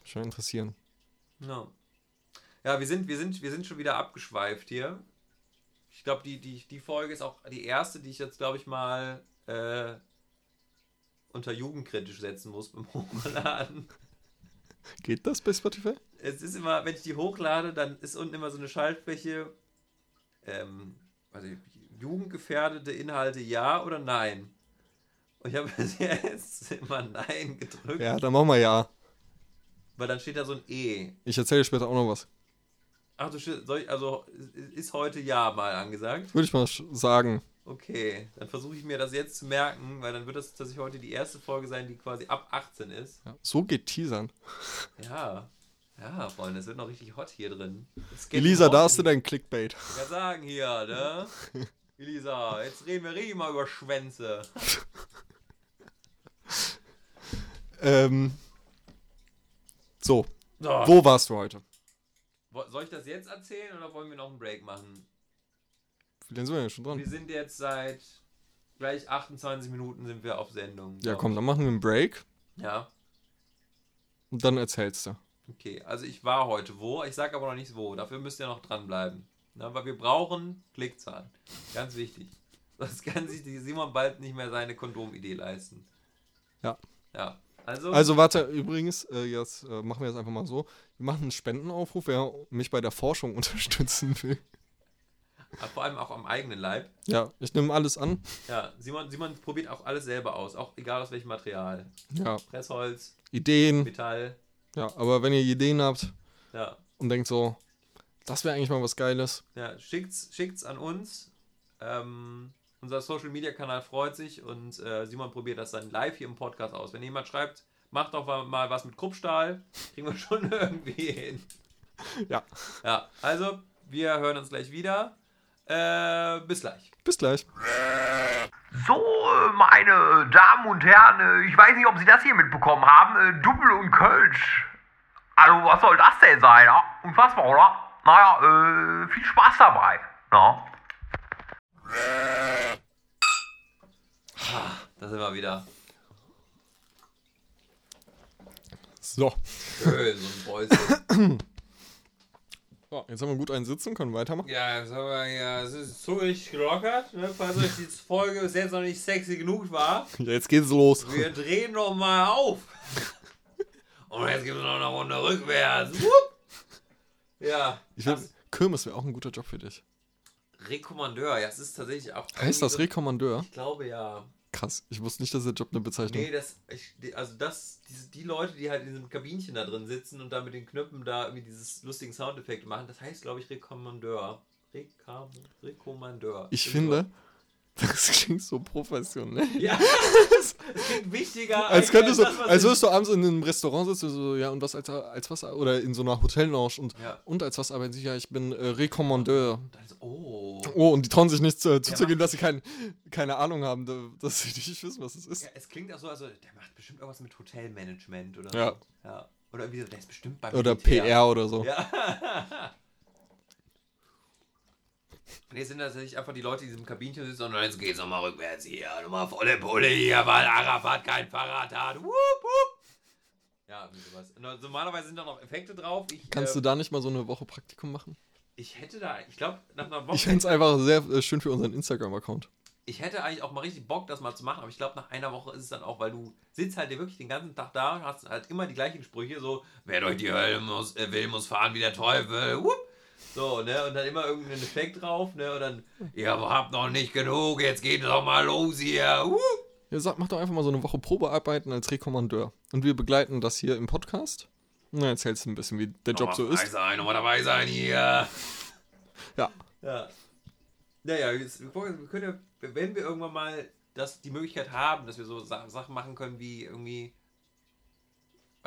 mich schon interessieren. Ja, ja wir, sind, wir, sind, wir sind schon wieder abgeschweift hier. Ich glaube, die, die, die Folge ist auch die erste, die ich jetzt, glaube ich, mal äh, unter jugendkritisch setzen muss beim Hochladen. Geht das bei Spotify? Es ist immer, wenn ich die hochlade, dann ist unten immer so eine Schaltfläche, ähm, also jugendgefährdete Inhalte ja oder nein. Und ich habe jetzt immer nein gedrückt, Ja, dann machen wir ja. weil dann steht da so ein E. Ich erzähle später auch noch was. Ach du Shit, soll ich, also ist heute ja mal angesagt? Würde ich mal sagen. Okay, dann versuche ich mir das jetzt zu merken, weil dann wird das tatsächlich heute die erste Folge sein, die quasi ab 18 ist. Ja, so geht Teasern. Ja, ja, Freunde, es wird noch richtig hot hier drin. Elisa, da hast du in- dein Clickbait. Ja, sagen hier, ne? Elisa, jetzt reden wir richtig mal über Schwänze. Ähm. So, So, wo warst du heute? Soll ich das jetzt erzählen oder wollen wir noch einen Break machen? Lange sind wir denn schon dran? Wir sind jetzt seit gleich 28 Minuten sind wir auf Sendung. Ja, komm, dann machen wir einen Break Ja, und dann erzählst du. okay. Also ich war heute wo, ich sag aber noch nicht wo. Dafür müsst ihr noch dranbleiben. Na, weil wir brauchen Klickzahlen. Ganz wichtig. Sonst kann sich die Simon bald nicht mehr seine Kondomidee leisten. Ja. Ja. Also, Also warte, übrigens, äh, jetzt äh, machen wir es einfach mal so. Wir machen einen Spendenaufruf, wer mich bei der Forschung unterstützen will. vor allem auch am eigenen Leib. Ja, ich nehme alles an. Ja, Simon, Simon probiert auch alles selber aus, auch egal aus welchem Material. Ja, Pressholz, Ideen. Metall, Ja, aber wenn ihr Ideen habt ja. und denkt so, das wäre eigentlich mal was Geiles. Ja, schickt's, schickt's an uns. Ähm, unser Social Media Kanal freut sich und äh, Simon probiert das dann live hier im Podcast aus. Wenn jemand schreibt, macht doch mal- was mit Kruppstahl, kriegen wir schon irgendwie hin. Ja, Ja, also wir hören uns gleich wieder. Äh, bis gleich. bis gleich. So, meine Damen und Herren, äh, ich weiß nicht, ob Sie das hier mitbekommen haben. Äh, Double und Kölsch. Also, was soll das denn sein? Ja? Unfassbar, oder? Naja, äh, viel Spaß dabei. Ja. Da sind wir wieder. So, Schön, so ein Bäuschen. So, jetzt haben wir gut einen Sitzen, können weitermachen. Ja, jetzt haben wir ja, es ist so richtig gelockert, ne? falls euch die Folge bis jetzt noch nicht sexy genug war. Ja, jetzt geht's los. Wir drehen noch mal auf. Und jetzt gibt es noch eine Runde rückwärts. Wupp. Ja. Ich will, das Kirmes wäre auch ein guter Job für dich. Rekommandeur, ja, es ist tatsächlich auch. Heißt das Rekommandeur? Ich glaube ja. Krass, ich wusste nicht, dass der Job eine Bezeichnung Nee, das, ich, die- also das, diese, die Leute, die halt in diesem Kabinchen da drin sitzen und da mit den Knöpfen da irgendwie dieses lustigen Soundeffekte machen, das heißt, glaube ich, Rekommandeur. Rekommandeur. Ich finde, das klingt so professionell. so. Ja, es klingt wichtiger Als könntest du, das, was als würdest du abends in einem Restaurant sitzen, so, ja, und was als, als was, oder in so einer Hotellounge und, Ja. und als was arbeiten sie? Ja, ich bin äh, Rekommandeur. So, oh. Oh, und die trauen sich nicht äh, zuzugeben, dass sie kein, keine Ahnung haben, da- dass sie nicht wissen, was es ist. Ja, es klingt auch so, also der macht bestimmt irgendwas mit Hotelmanagement oder Ja. so. Ja. Oder irgendwie so, der ist bestimmt beim Oder Militär. PR oder so. Ja. Und jetzt sind das nicht einfach die Leute, die in diesem Kabinchen sitzen, sondern jetzt geht's nochmal rückwärts hier. Nochmal volle Pulle hier, weil Arafat kein Fahrrad hat. Wupp, wupp. Ja, sowas. Normalerweise sind da noch Effekte drauf. Ich, Kannst du ähm, da nicht mal so eine Woche Praktikum machen? Ich hätte da, ich glaube, nach einer Woche. Ich fände es einfach sehr äh, schön für unseren Instagram-Account. Ich hätte eigentlich auch mal richtig Bock, das mal zu machen, aber ich glaube, nach einer Woche ist es dann auch, weil du sitzt halt wirklich den ganzen Tag da und hast halt immer die gleichen Sprüche, so, wer durch die Hölle muss, äh, will, muss fahren wie der Teufel, Wupp. So, ne, und dann immer irgendein Effekt drauf, ne, und dann, ihr habt noch nicht genug, jetzt geht doch mal los hier, Wupp. Ja, sag, mach doch einfach mal so eine Woche Probearbeiten als Rekommandeur. Und wir begleiten das hier im Podcast. Dann erzählst du ein bisschen, wie der Job so ist. sein, nochmal dabei sein hier. Ja. Ja. Naja, jetzt, wir können ja, wenn wir irgendwann mal das, die Möglichkeit haben, dass wir so Sa Sachen machen können wie irgendwie,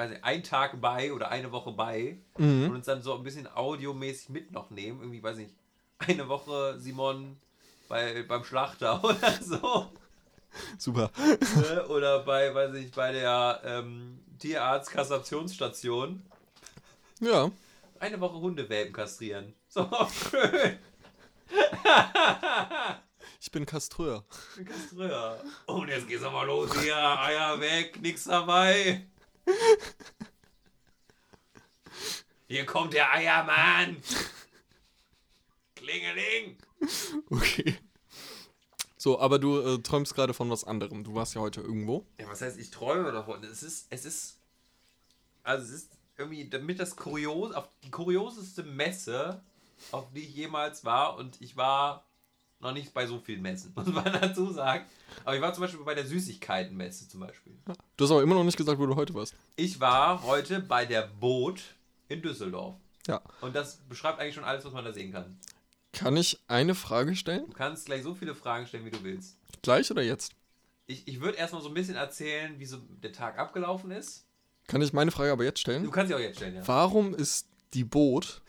weiß nicht, ein Tag bei oder eine Woche bei Mhm. und uns dann so ein bisschen audiomäßig mit noch nehmen. Irgendwie, weiß nicht, eine Woche Simon bei, beim Schlachter oder so. Super. ne? Oder bei, weiß ich, bei der ähm, Tierarzt-Kassationsstation. Ja. Eine Woche Hundewelpen kastrieren. So schön. Ich bin Kastreur. Kastreur. Und jetzt geht's aber los hier. Eier weg, nix dabei. Hier kommt der Eiermann. Klingeling. Okay. So, aber du äh, träumst gerade von was anderem. Du warst ja heute irgendwo. Ja, was heißt, ich träume davon? Es ist, es ist, also es ist irgendwie damit das kurios, auf die kurioseste Messe, auf die ich jemals war und ich war noch nicht bei so vielen Messen, muss man dazu sagen. Aber ich war zum Beispiel bei der Süßigkeitenmesse zum Beispiel. Du hast aber immer noch nicht gesagt, wo du heute warst. Ich war heute bei der Boot in Düsseldorf. Ja. Und das beschreibt eigentlich schon alles, was man da sehen kann. Kann ich eine Frage stellen? Du kannst gleich so viele Fragen stellen, wie du willst. Gleich oder jetzt? Ich, ich würde erstmal so ein bisschen erzählen, wie so der Tag abgelaufen ist. Kann ich meine Frage aber jetzt Du stellen? kannst sie auch jetzt stellen, ja. Warum ist die Boot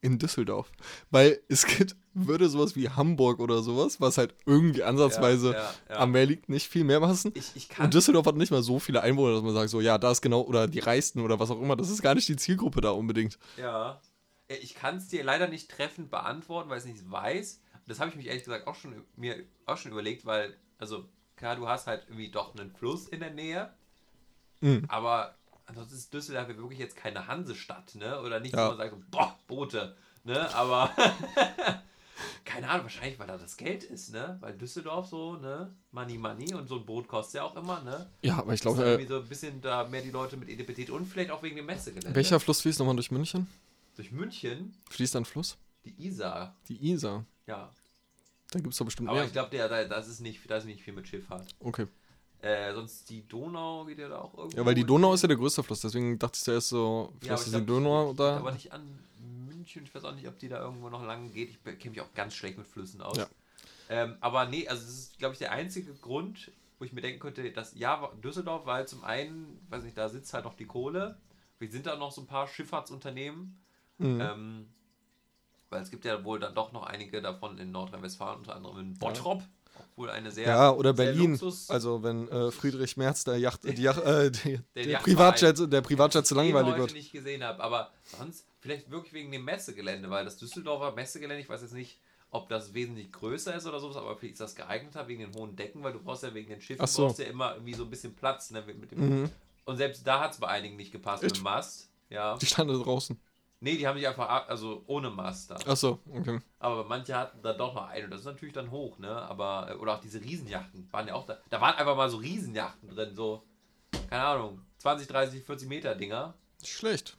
in Düsseldorf? Weil es gibt, würde sowas wie Hamburg oder sowas, was halt irgendwie ansatzweise Ja, ja, ja. am Meer liegt, nicht viel mehr passen. Ich, ich kann Und Düsseldorf hat nicht mal so viele Einwohner, dass man sagt, so, ja, da ist genau, oder die Reichsten oder was auch immer, das ist gar nicht die Zielgruppe da unbedingt. Ja. Ich kann es dir leider nicht treffend beantworten, weil ich es nicht weiß. Das habe ich mich ehrlich gesagt auch schon mir auch schon überlegt, weil, also, klar, du hast halt irgendwie doch einen Fluss in der Nähe, Mhm. aber ansonsten ist Düsseldorf ja wirklich jetzt keine Hansestadt, ne? Oder nicht, Ja. wo man sagt, boah, Boote, ne? Aber keine Ahnung, wahrscheinlich, weil da das Geld ist, ne? Weil Düsseldorf so, ne? Money, money und so ein Boot kostet ja auch immer, ne? Ja, aber ich glaube, irgendwie äh, so ein bisschen da mehr die Leute mit Etipetät und vielleicht auch wegen dem Messegelände. welcher Fluss fließt nochmal durch München? Durch München, Fließt ein Fluss? die Isar. Die Isar. Ja, Da gibt es doch bestimmt aber mehr. ich glaube, das ist nicht, da ist nicht viel mit Schifffahrt. Okay. Äh, sonst die Donau geht ja da auch irgendwo. Ja, weil die Donau ist ja der größte Fluss, deswegen dachte ich zuerst so, Ja, vielleicht ich ist die glaub, Donau da. Aber nicht an München. Ich weiß auch nicht, ob die da irgendwo noch lang geht. Ich kenne mich auch ganz schlecht mit Flüssen aus. Ja. Ähm, aber nee, also das ist, glaube ich, der einzige Grund, wo ich mir denken könnte, dass ja, Düsseldorf, weil zum einen, weiß nicht, da sitzt halt noch die Kohle. Wir sind da noch so ein paar Schifffahrtsunternehmen. Mhm. Ähm, weil es gibt ja wohl dann doch noch einige davon in Nordrhein-Westfalen, unter anderem in Bottrop. Auch wohl eine sehr. ja, oder sehr Berlin. Luxus- Also wenn äh, Friedrich Merz der Yacht, die Yacht, äh, die, der, Yachtverein. Privatjet, der Privatjet zu langweilig wird. nicht gesehen habe, aber sonst vielleicht wirklich wegen dem Messegelände, weil das Düsseldorfer Messegelände, ich weiß jetzt nicht, ob das wesentlich größer ist oder sowas, aber vielleicht ist das geeigneter wegen den hohen Decken, weil du brauchst ja wegen den Schiffen so. brauchst ja immer irgendwie so ein bisschen Platz, ne, mit dem Mhm. Und selbst da hat es bei einigen nicht gepasst Echt? mit dem Mast. Ja. Die standen da draußen. Nee, die haben sich einfach, ab- also ohne Mast dann. Achso, okay. Aber manche hatten da doch noch einen und das ist natürlich dann hoch, ne? Aber, äh, oder auch diese Riesenjachten waren ja auch da. Da waren einfach mal so Riesenjachten drin, so, keine Ahnung, 20, 30, 40 Meter Dinger. Schlecht.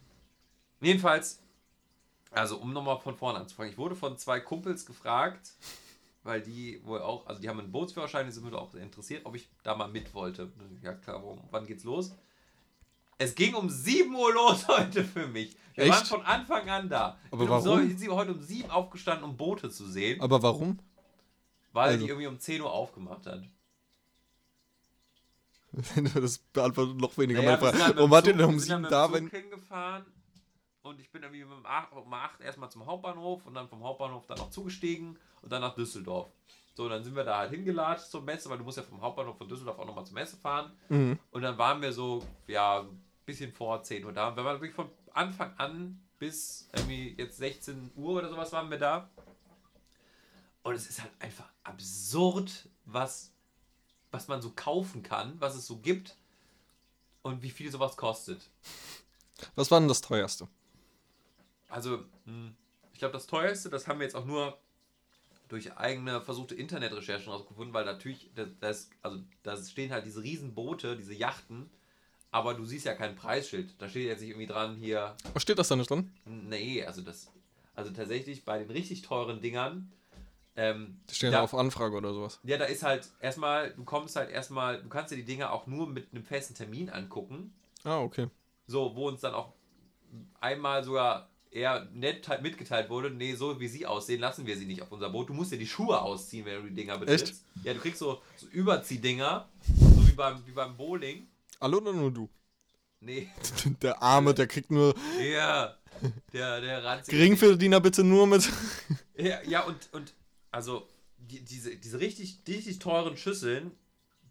Jedenfalls, also um nochmal von vorne anzufangen, ich wurde von zwei Kumpels gefragt, weil die wohl auch, also die haben einen Bootsführerschein, die sind mir auch interessiert, ob ich da mal mit wollte. Ja klar, warum, wann geht's los? Es ging um 7 Uhr los heute für mich. Wir Echt? waren von Anfang an da. Ich Aber bin um so- warum? ich bin heute um 7 aufgestanden, um Boote zu sehen, Aber warum? weil also- die irgendwie um 10 Uhr aufgemacht hat. Das beantwortet noch weniger Naja, meine Frage. sind halt Warum Zug- denn um wir sind sieben dann da, wenn. Hingefahren und ich bin irgendwie um 8, um 8 erstmal zum Hauptbahnhof und dann vom Hauptbahnhof dann noch zugestiegen und dann nach Düsseldorf. So, dann sind wir da halt hingelatscht zur Messe, weil du musst ja vom Hauptbahnhof von Düsseldorf auch nochmal zur Messe fahren. Mhm. Und dann waren wir so, ja, bisschen vor 10 Uhr da. Wir waren wirklich von Anfang an bis irgendwie jetzt 16 Uhr oder sowas waren wir da. Und es ist halt einfach absurd, was, was man so kaufen kann, was es so gibt und wie viel sowas kostet. Was war denn das teuerste? Also, hm, ich glaube, das teuerste, das haben wir jetzt auch nur durch eigene versuchte Internetrecherchen rausgefunden, weil natürlich, das, das, also da stehen halt diese riesen Boote, diese Yachten, aber du siehst ja kein Preisschild. Da steht jetzt nicht irgendwie dran hier, Was steht das da nicht dran? nee, also das, also tatsächlich bei den richtig teuren Dingern, ähm, Die stehen da- auf Anfrage oder sowas. ja, da ist halt erstmal, du kommst halt erstmal, du kannst dir die Dinger auch nur mit einem festen Termin angucken. Ah, okay. So, wo uns dann auch einmal sogar eher nett halt mitgeteilt wurde, nee, so wie sie aussehen, lassen wir sie nicht auf unser Boot. Du musst dir die Schuhe ausziehen, wenn du die Dinger betrittst. Ja, du kriegst so, so Überziehdinger, so wie beim, wie beim Bowling. Alle oder nur du? Nee, Der Arme, der kriegt nur. ja, der, der ranzige. Geringverdiener bitte nur mit. Ja, ja und, und also die, diese, diese richtig, richtig teuren Schüsseln,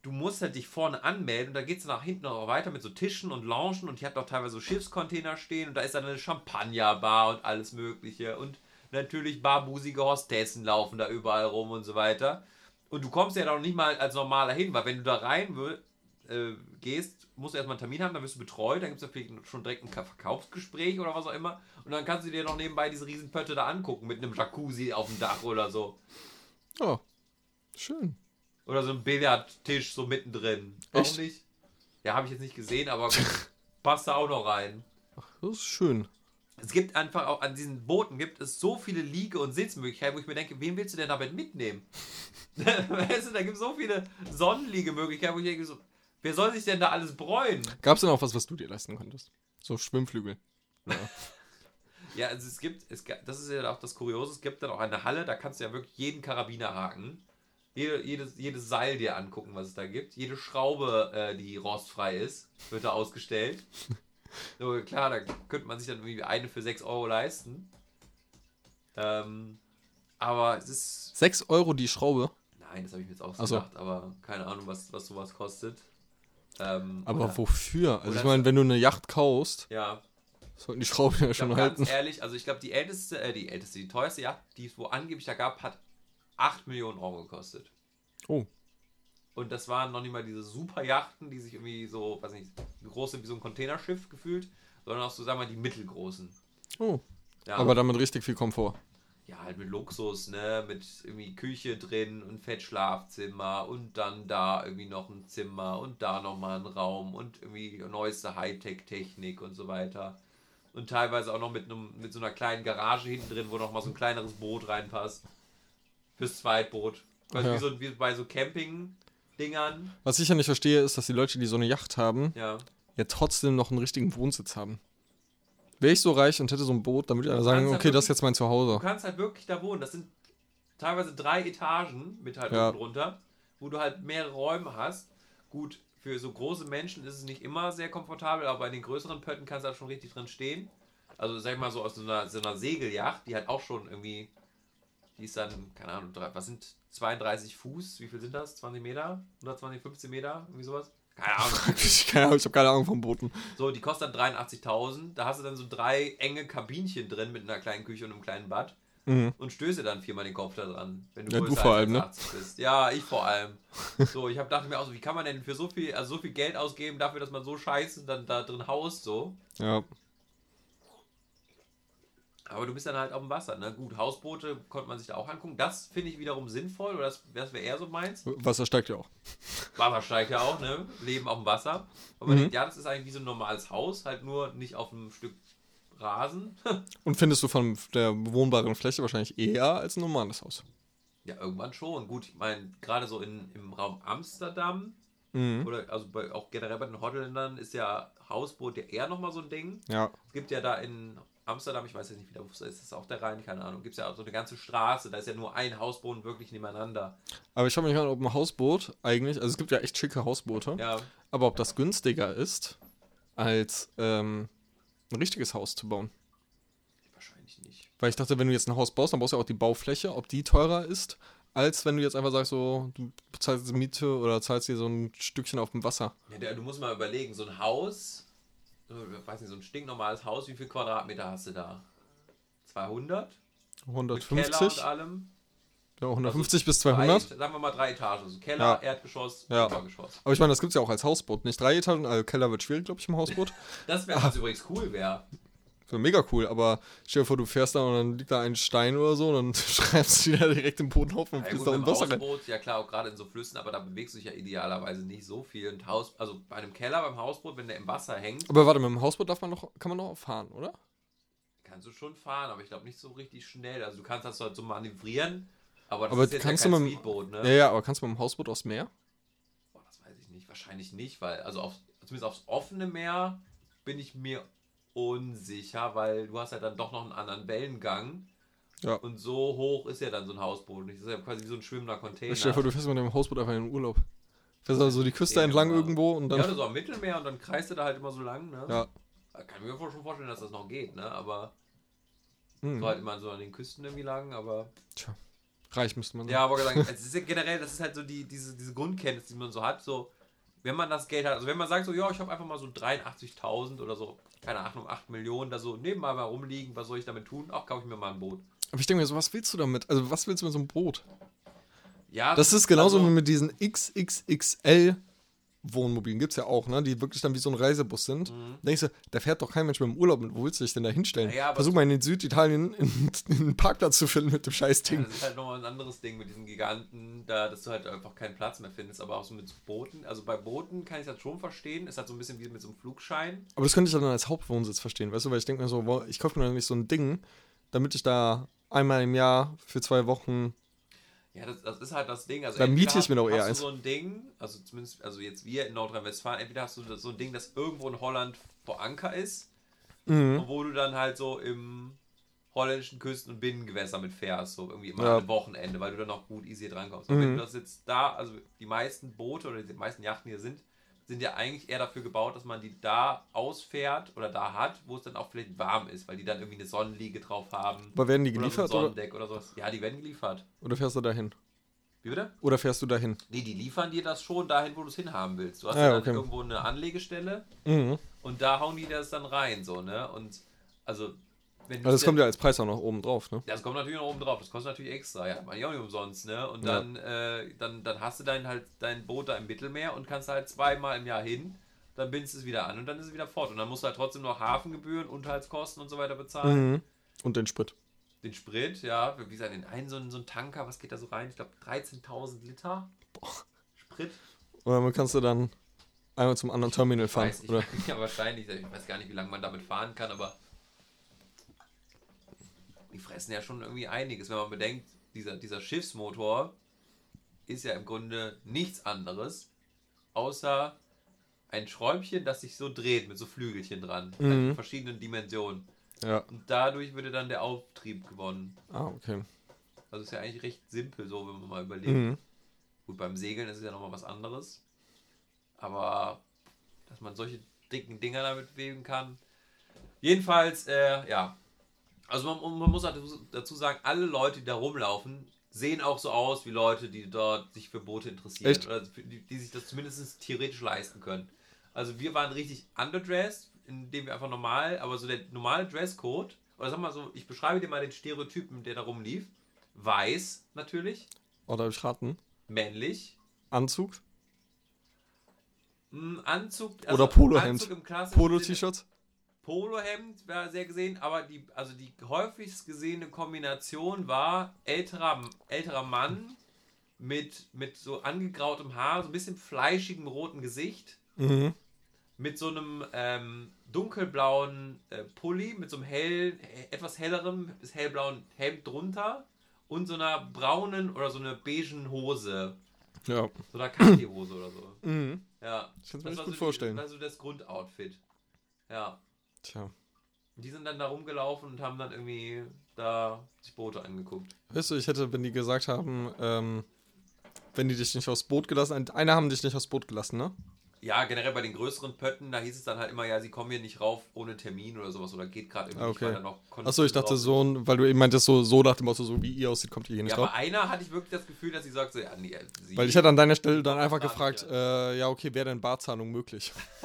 du musst halt dich vorne anmelden und da geht es nach hinten noch weiter mit so Tischen und Loungen und die hat auch teilweise so Schiffscontainer stehen und da ist dann eine Champagnerbar und alles mögliche und natürlich barbusige Hostessen laufen da überall rum und so weiter. Und du kommst ja da noch nicht mal als normaler hin, weil wenn du da rein will, äh, gehst, musst du erstmal einen Termin haben, dann wirst du betreut, dann gibt es ja vielleicht schon direkt ein Verkaufsgespräch oder was auch immer. Und dann kannst du dir noch nebenbei diese riesen Pötte da angucken mit einem Jacuzzi auf dem Dach oder so. Oh, schön. Oder so ein Billardtisch so mittendrin. Warum Echt? nicht? Ja, habe ich jetzt nicht gesehen, aber passt da auch noch rein. Das ist schön. Es gibt einfach auch an diesen Booten gibt es so viele Liege- und Sitzmöglichkeiten, wo ich mir denke, wen willst du denn damit mitnehmen? weißt du, da gibt es so viele Sonnenliegemöglichkeiten, wo ich denke, so, wer soll sich denn da alles bräunen? Gab es denn auch was, was du dir leisten konntest? So Schwimmflügel. Ja. Ja, also es gibt, es, das ist ja auch das Kuriose, es gibt dann auch eine Halle, da kannst du ja wirklich jeden Karabiner haken, jede, jedes, jedes Seil dir angucken, was es da gibt, jede Schraube, äh, die rostfrei ist, wird da ausgestellt. So, klar, da könnte man sich dann irgendwie eine für 6 Euro leisten. Ähm, aber es ist, 6 Euro die Schraube. nein, das habe ich mir jetzt auch so. gedacht, aber keine Ahnung, was, was sowas kostet. Ähm, Aber oder- wofür? Also ich meine, wenn du eine Yacht kaufst, Ja, sollten die Schrauben ja schon glaube, halten. ganz ehrlich, also ich glaube, die älteste, äh, die älteste, die teuerste Yacht, die es wo angeblich da gab, hat 8 Millionen Euro gekostet. Oh. Und das waren noch nicht mal diese super Yachten, die sich irgendwie so, weiß nicht, groß sind wie so ein Containerschiff gefühlt, sondern auch so, sagen wir mal, die mittelgroßen. Oh. Ja, Aber damit richtig viel Komfort. Ja, halt mit Luxus, ne, mit irgendwie Küche drin und Fettschlafzimmer und dann da irgendwie noch ein Zimmer und da nochmal ein Raum und irgendwie neueste Hightech-Technik und so weiter. Und teilweise auch noch mit, einem, mit so einer kleinen Garage hinten drin, wo noch mal so ein kleineres Boot reinpasst. Fürs Zweitboot. Also Ja. wie, so, wie bei so Camping-Dingern. Was ich ja nicht verstehe, ist, dass die Leute, die so eine Yacht haben, Ja. ja trotzdem noch einen richtigen Wohnsitz haben. Wäre ich so reich und hätte so ein Boot, dann würde ich ja sagen, halt okay, das ist wirklich- jetzt mein Du Zuhause. kannst halt wirklich da wohnen. Das sind teilweise drei Etagen mit halt Ja. unten drunter, wo du halt mehrere Räume hast. Gut, für so große Menschen ist es nicht immer sehr komfortabel, aber bei den größeren Pötten kannst du halt schon richtig drin stehen. Also sag ich mal so aus so einer, so einer Segelyacht, die halt auch schon irgendwie, die ist dann, keine Ahnung, was sind 32 Fuß, wie viel sind das? 20 Meter? 120, 15 Meter? Irgendwie sowas? Keine Ahnung. Ich, keine Ahnung, ich habe keine Ahnung vom Booten. So, die kostet dann 83.000. Da hast du dann so drei enge Kabinchen drin mit einer kleinen Küche und einem kleinen Bad. Mhm. Und stöße dann viermal den Kopf da dran. Wenn du Ja, du vor allem, ne? 1,80 bist. Ja, ich vor allem. So, ich hab, dachte mir auch so, wie kann man denn für so viel, also so viel Geld ausgeben dafür, dass man so scheiße dann da drin haust, so. Ja. Aber du bist dann halt auf dem Wasser, ne? Gut, Hausboote konnte man sich da auch angucken. Das finde ich wiederum sinnvoll, oder das, das wäre eher so meins. Wasser steigt ja auch. Wasser steigt ja auch, ne? Leben auf dem Wasser. Aber man denkt, ja, das ist eigentlich wie so ein normales Haus, halt nur nicht auf einem Stück Rasen. Und findest du von der bewohnbaren Fläche wahrscheinlich eher als ein normales Haus. ja, irgendwann schon. Gut, ich meine, gerade so in, im Raum Amsterdam Mhm. oder also bei, auch generell bei den Holländern ist ja Hausboot ja eher nochmal so ein Ding. Ja. Es gibt ja da in Amsterdam, ich weiß jetzt nicht, wie der ist, ist das auch der Rhein, keine Ahnung, gibt es ja auch so eine ganze Straße, da ist ja nur ein Hausboot wirklich nebeneinander. Aber ich frage mich gerade, ob ein Hausboot eigentlich, also es gibt ja echt schicke Hausboote, Ja, aber ob das günstiger ist, als ähm, ein richtiges Haus zu bauen. wahrscheinlich nicht. Weil ich dachte, wenn du jetzt ein Haus baust, dann brauchst du ja auch die Baufläche, ob die teurer ist, als wenn du jetzt einfach sagst, so, du bezahlst die Miete oder zahlst dir so ein Stückchen auf dem Wasser. Ja, du musst mal überlegen, so ein Haus, weiß nicht, so ein stinknormales Haus, wie viel Quadratmeter hast du da? 200? Mit Keller 150? und allem? Ja, 150 bis Drei, 200. sagen wir mal drei Etagen. Also Keller, Ja. Erdgeschoss, Ja. Obergeschoss. Aber ich meine, das gibt es ja auch als Hausboot. Nicht drei Etagen, also Keller wird schwierig, glaube ich, im Hausboot. Das wäre, was übrigens cool wäre. Wäre mega cool, aber stell dir vor, du fährst da und dann liegt da ein Stein oder so und dann schreibst du wieder direkt im Boden auf und Ja, fliegst gut, da mit im Wasser rein. Ja klar, auch gerade in so Flüssen, aber da bewegst du dich ja idealerweise nicht so viel. Und Haus, also bei einem Keller, beim Hausboot, wenn der im Wasser hängt, Aber warte, mit dem Hausboot darf man noch, kann man noch fahren, oder? kannst du schon fahren, aber ich glaube nicht so richtig schnell. Also du kannst das halt so manövrieren, aber das Aber ist jetzt kannst ja du kein mit dem- Speedboot, ne? Ja, ja, aber kannst du mit dem Hausboot aufs Meer? Boah, das weiß ich nicht. Wahrscheinlich nicht, weil, also auf, zumindest aufs offene Meer bin ich mir unsicher, weil du hast ja dann doch noch einen anderen Wellengang. Ja. Und so hoch ist ja dann so ein Hausboot nicht. Das ist ja quasi wie so ein schwimmender Container. Stell dir vor, du fährst mit dem Hausboot einfach in den Urlaub. Fährst also die Küste Ja, entlang irgendwo und ja, oder dann. so am Mittelmeer und dann kreist du da halt immer so lang, ne? Ja. Da Kann ich mir schon vorstellen, dass das noch geht, ne? Aber Hm. so halt immer so an den Küsten irgendwie lang, aber. Tja, reich müsste man sein. Ja, aber gesagt, es ist ja generell, das ist halt so die, diese, diese Grundkenntnis, die man so hat, so, wenn man das Geld hat, also wenn man sagt so, ja, ich habe einfach mal so 83.000 oder so, keine Ahnung, 8 Millionen da so nebenbei mal rumliegen, was soll ich damit tun? Ach, kaufe ich mir mal ein Boot. Aber ich denke mir so, was willst du damit? Also, was willst du mit so einem Boot? Ja, Das ist genauso also, wie mit diesen XXXL Wohnmobilen gibt es ja auch, ne? Die wirklich dann wie so ein Reisebus sind. Da denkst du, da fährt doch kein Mensch mit dem Urlaub mit. Wo willst du dich denn da hinstellen? Mhm. Ja, Versuch mal in Süditalien in, in einen Parkplatz zu finden mit dem scheiß Ja, das ist halt nochmal ein anderes Ding mit diesen Giganten, da, dass du halt einfach keinen Platz mehr findest, aber auch so mit Booten. Also bei Booten kann ich das schon verstehen, ist halt so ein bisschen wie mit so einem Flugschein. Aber das könnte ich dann als Hauptwohnsitz verstehen, weißt du? Weil ich denke mir so, boah, ich kaufe mir nämlich so ein Ding, damit ich da einmal im Jahr für zwei Wochen. Ja, das, das ist halt das Ding. Also Dann miete ich mir doch eher eins. so ein Ding, also zumindest, also jetzt wir in Nordrhein-Westfalen, entweder hast du so ein Ding, das irgendwo in Holland vor Anker ist, Mhm. wo du dann halt so im holländischen Küsten- und Binnengewässer mit fährst, so irgendwie immer Ja. am Wochenende, weil du dann auch gut easy drankommst. Und Mhm. wenn du das jetzt da, also die meisten Boote oder die meisten Yachten, hier sind, sind ja eigentlich eher dafür gebaut, dass man die da ausfährt oder da hat, wo es dann auch vielleicht warm ist, weil die dann irgendwie eine Sonnenliege drauf haben. Aber werden die oder so ein geliefert oder, Sonnendeck oder sowas. Ja, die werden geliefert. oder fährst du dahin? Wie bitte? Oder fährst du dahin? Nee, die liefern dir das schon dahin, wo du es hinhaben willst. Du hast Ah, ja dann okay. irgendwo eine Anlegestelle Mhm. und da hauen die das dann rein, so, ne? Und also, wenn Also das kommt ja als Preis auch noch oben drauf, ne? Ja, das kommt natürlich noch oben drauf. Das kostet natürlich extra. Ja, man ja auch nicht umsonst, ne? Und Ja. dann, äh, dann, dann hast du dein, halt, dein Boot da im Mittelmeer und kannst halt zweimal im Jahr hin. Dann bindest du es wieder an und dann ist es wieder fort. Und dann musst du halt trotzdem noch Hafengebühren, Unterhaltskosten und so weiter bezahlen. Mhm. Und den Sprit. Den Sprit, ja. Wie gesagt, in einen so, einen- so einen Tanker, was geht da so rein? Ich glaube 13.000 Liter Sprit. Und dann kannst du dann einmal zum anderen Terminal Ich fahren. weiß, ich, Oder? ja, wahrscheinlich. Ich weiß gar nicht, wie lange man damit fahren kann, aber die fressen ja schon irgendwie einiges. Wenn man bedenkt, dieser, dieser Schiffsmotor ist ja im Grunde nichts anderes, außer ein Schräubchen, das sich so dreht mit so Flügelchen dran. Mhm. In verschiedenen Dimensionen. Ja. Und dadurch würde dann der Auftrieb gewonnen. Ah, okay. Also ist ja eigentlich recht simpel, so wenn man mal überlegt. Mhm. Gut, beim Segeln ist es ja nochmal was anderes. Aber dass man solche dicken Dinger damit bewegen kann. Jedenfalls, äh, ja. Also man, man muss halt dazu- sagen, alle Leute, die da rumlaufen, sehen auch so aus wie Leute, die dort sich für Boote interessieren. Echt? Oder die, die sich das zumindest theoretisch leisten können. Also wir waren richtig underdressed, indem wir einfach normal, aber so der normale Dresscode, oder sag mal so, ich beschreibe dir mal den Stereotypen, der da rumlief. Weiß natürlich, darf ich raten? männlich, Anzug? Mm, Anzug Oder Polohemd. Polo-T-Shirts? Polohemd war sehr gesehen, aber die, also die häufigst gesehene Kombination war älterer, älterer Mann mit, mit so angegrautem Haar, so ein bisschen fleischigem roten Gesicht, Mhm. mit so einem ähm, dunkelblauen äh, Pulli, mit so einem hell, äh, etwas helleren bis hellblauen Hemd drunter und so einer braunen oder so einer beigen Hose. Ja. So einer Khaki-Hose oder so. Mhm. Ja. Das kannst du mir nicht gut so vorstellen. Die, das war so das Grundoutfit. Ja. Tja. Die sind dann da rumgelaufen und haben dann irgendwie da sich Boote angeguckt. Weißt du, ich hätte, wenn die gesagt haben, ähm, wenn die dich nicht aufs Boot gelassen einer haben dich nicht aufs Boot gelassen, ne? Ja, generell bei den größeren Pötten, da hieß es dann halt immer, ja, sie kommen hier nicht rauf ohne Termin oder sowas oder geht gerade irgendwie nicht, okay. weil da noch Achso, ich dachte so, ein- weil du eben meintest, so, so nach dem Motto, so wie ihr aussieht, kommt ihr hier nicht Ja, drauf. bei einer hatte ich wirklich das Gefühl, dass sie sagt so, ja, nee, sie, Weil ich hätte an deiner Stelle dann einfach nicht, gefragt, äh, ja, okay, wäre denn Barzahlung möglich?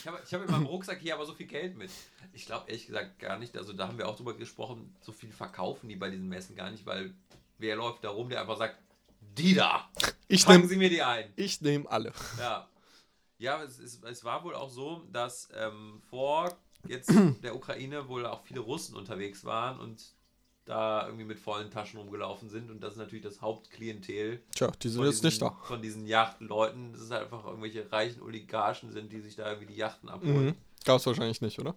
ich habe ich hab in meinem Rucksack hier aber so viel Geld mit. Ich glaube ehrlich gesagt gar nicht, also da haben wir auch drüber gesprochen, so viel verkaufen die bei diesen Messen gar nicht, weil wer läuft da rum, der einfach sagt, die da, Ich fangen nehme Sie mir die ein. ich nehm alle. Ja. Ja, es, ist, es war wohl auch so, dass ähm, vor jetzt der Ukraine wohl auch viele Russen unterwegs waren und da irgendwie mit vollen Taschen rumgelaufen sind und das ist natürlich das Hauptklientel Tja, die sind von jetzt diesen, nicht da. von diesen Yachtleuten. Das ist halt einfach irgendwelche reichen Oligarchen sind, die sich da irgendwie die Yachten abholen. Mhm. Gab es wahrscheinlich nicht, oder?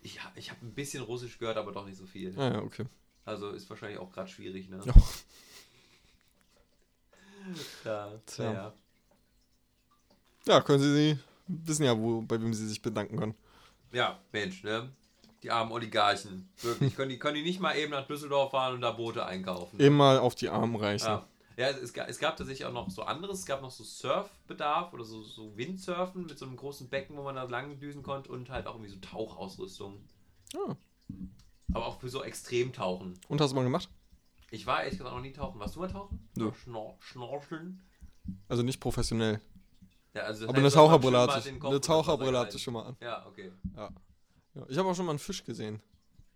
Ich, ich habe ein bisschen Russisch gehört, aber doch nicht so viel. Ah, ja, okay. Also ist wahrscheinlich auch gerade schwierig, ne? Ja. Ja, Tja. ja. Ja, können Sie sie wissen ja, wo, bei wem Sie sich bedanken können. Ja, Mensch, ne? Die armen Oligarchen. Wirklich. können, die, können die nicht mal eben nach Düsseldorf fahren und da Boote einkaufen? Immer auf die Armen reichen. Ja, ja es, gab, es gab tatsächlich auch noch so anderes. Es gab noch so Surfbedarf oder so, so Windsurfen mit so einem großen Becken, wo man da lang düsen konnte und halt auch irgendwie so Tauchausrüstung. Ja. Aber auch für so Extremtauchen. Und hast du mal gemacht? Ich war ehrlich gesagt noch nie tauchen. Warst du mal tauchen? Nö. Schnor Schnorcheln? Also nicht professionell. Ja, also das Aber eine heißt, Taucherbrille hatte ich. Eine Taucherbrille hatte ich schon mal an. Ja, okay. Ja. Ich habe auch schon mal einen Fisch gesehen.